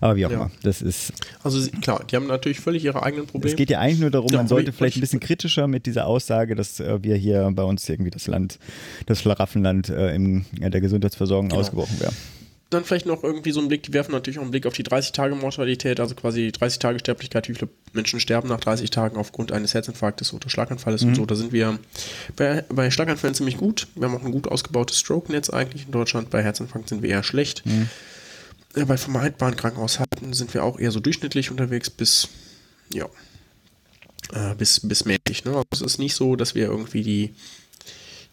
Aber wie auch Ja. immer, das ist Also klar, die haben natürlich völlig ihre eigenen Probleme. es geht ja eigentlich nur darum, Ja, man sollte vielleicht ich- ein bisschen kritischer mit dieser Aussage, dass äh, wir hier bei uns irgendwie das Land, das Schlaraffenland äh, in ja, der Gesundheitsversorgung Genau. ausgebrochen wäre. Dann vielleicht noch irgendwie so einen Blick, die werfen natürlich auch einen Blick auf die 30-Tage-Mortalität, also quasi 30-Tage-Sterblichkeit, wie viele Menschen sterben nach 30 Tagen aufgrund eines Herzinfarktes oder Schlaganfalles und so. Da sind wir bei, bei Schlaganfällen ziemlich gut. Wir haben auch ein gut ausgebautes Stroke-Netz eigentlich in Deutschland. Bei Herzinfarkt sind wir eher schlecht. Äh, Bei vermeidbaren Krankenhaushalten sind wir auch eher so durchschnittlich unterwegs bis, ja, äh, bis, bis mäßig. Ne? Also es ist nicht so, dass wir irgendwie die,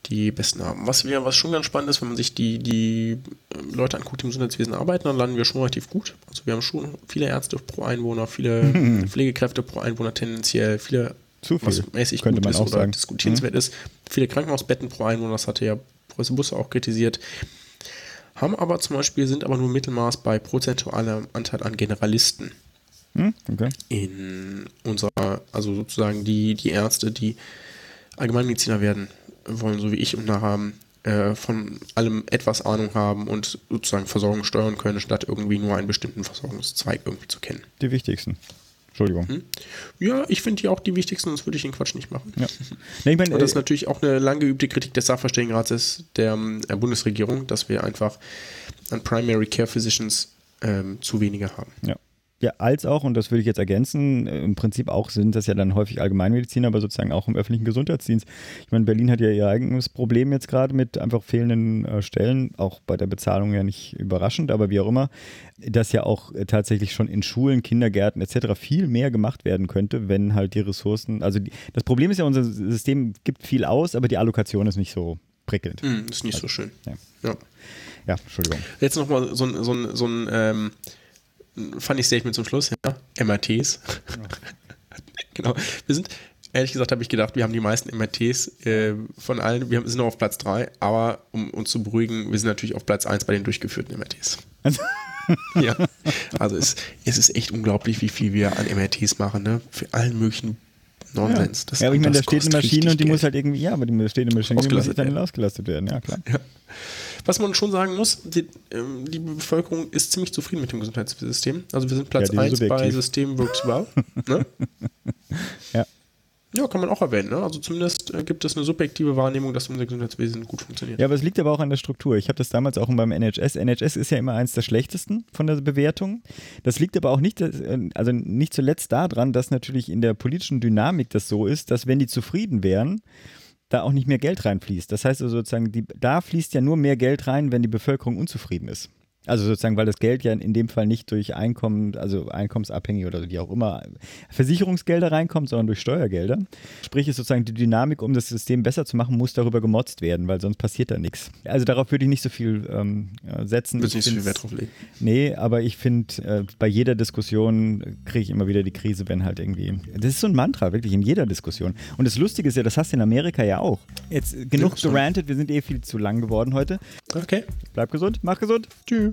die Besten haben. Was wir, was schon ganz spannend ist, wenn man sich die, die äh, Leute anguckt, die im Gesundheitswesen arbeiten, dann landen wir schon relativ gut. Also wir haben schon viele Ärzte pro Einwohner, viele Pflegekräfte pro Einwohner tendenziell, viele Zu viel, was mäßig könnte gut man ist auch oder sagen. diskutierenswert ist. Viele Krankenhausbetten pro Einwohner, das hatte ja Professor Busse auch kritisiert. Haben aber zum Beispiel, sind aber nur Mittelmaß bei prozentualem Anteil an Generalisten Hm? Okay. in unserer, also sozusagen die, die Ärzte, die Allgemeinmediziner werden wollen, so wie ich und nachher äh, von allem etwas Ahnung haben und sozusagen Versorgung steuern können, statt irgendwie nur einen bestimmten Versorgungszweig irgendwie zu kennen. Die wichtigsten. Entschuldigung. Hm? Ja, ich finde die auch die wichtigsten, sonst würde ich den Quatsch nicht machen. Ja. Nee, ich meine, Und das ist äh, natürlich auch eine lang geübte Kritik des Sachverständigenrates der äh, Bundesregierung, dass wir einfach an Primary Care Physicians ähm, zu wenige haben. ja. Ja, als auch, und das würde ich jetzt ergänzen, äh, im Prinzip auch sind das ja dann häufig Allgemeinmediziner, aber sozusagen auch im öffentlichen Gesundheitsdienst. Ich meine, Berlin hat ja ihr eigenes Problem jetzt gerade mit einfach fehlenden äh, Stellen, auch bei der Bezahlung ja nicht überraschend, aber wie auch immer, dass ja auch äh, tatsächlich schon in Schulen, Kindergärten etc. viel mehr gemacht werden könnte, wenn halt die Ressourcen, also die, das Problem ist ja, unser System gibt viel aus, aber die Allokation ist nicht so prickelnd. Hm, ist nicht also, so schön. Ja. ja. ja. Entschuldigung. Jetzt nochmal so ein, so ein, so ein ähm, funny Statement zum Schluss, ja. MRTs. Genau. genau. Wir sind, ehrlich gesagt, habe ich gedacht, wir haben die meisten MRTs äh, von allen. Wir sind noch auf Platz 3, aber um uns zu beruhigen, wir sind natürlich auf Platz 1 bei den durchgeführten MRTs. Also. ja. Also es, es ist echt unglaublich, wie viel wir an MRTs machen, ne? Für allen möglichen Nonsens. Ja, ja aber ich meine, da steht eine Maschine und die Geld. muss halt irgendwie, ja, aber die steht eine Maschine, die muss dann werden. ausgelastet werden, ja klar. Ja. Was man schon sagen muss, die, ähm, die, Bevölkerung ist ziemlich zufrieden mit dem Gesundheitssystem. Also wir sind Platz ja, 1 bei System Works Well. ne? Ja. Ja, kann man auch erwähnen. Ne? Also zumindest äh, gibt es eine subjektive Wahrnehmung, dass unser Gesundheitswesen gut funktioniert. Ja, aber es liegt aber auch an der Struktur. Ich habe das damals auch beim NHS. NHS ist ja immer eins der schlechtesten von der Bewertung. Das liegt aber auch nicht, äh, also nicht zuletzt daran, dass natürlich in der politischen Dynamik das so ist, dass wenn die zufrieden wären, da auch nicht mehr Geld reinfließt. Das heißt also sozusagen, die, da fließt ja nur mehr Geld rein, wenn die Bevölkerung unzufrieden ist. Also sozusagen, weil das Geld ja in dem Fall nicht durch Einkommen, also einkommensabhängig oder wie auch immer, Versicherungsgelder reinkommt, sondern durch Steuergelder. Sprich, ist sozusagen die Dynamik, um das System besser zu machen, muss darüber gemotzt werden, weil sonst passiert da nichts. Also darauf würde ich nicht so viel ähm, setzen. Würde nicht so viel Wert drauf legen. Nee, aber ich finde, äh, bei jeder Diskussion kriege ich immer wieder die Krise, wenn halt irgendwie. Das ist so ein Mantra, wirklich in jeder Diskussion. Und das Lustige ist ja, das hast du in Amerika ja auch. Jetzt genug ja, gerantet, wir sind eh viel zu lang geworden heute. Okay. Bleib gesund, mach gesund. Tschüss.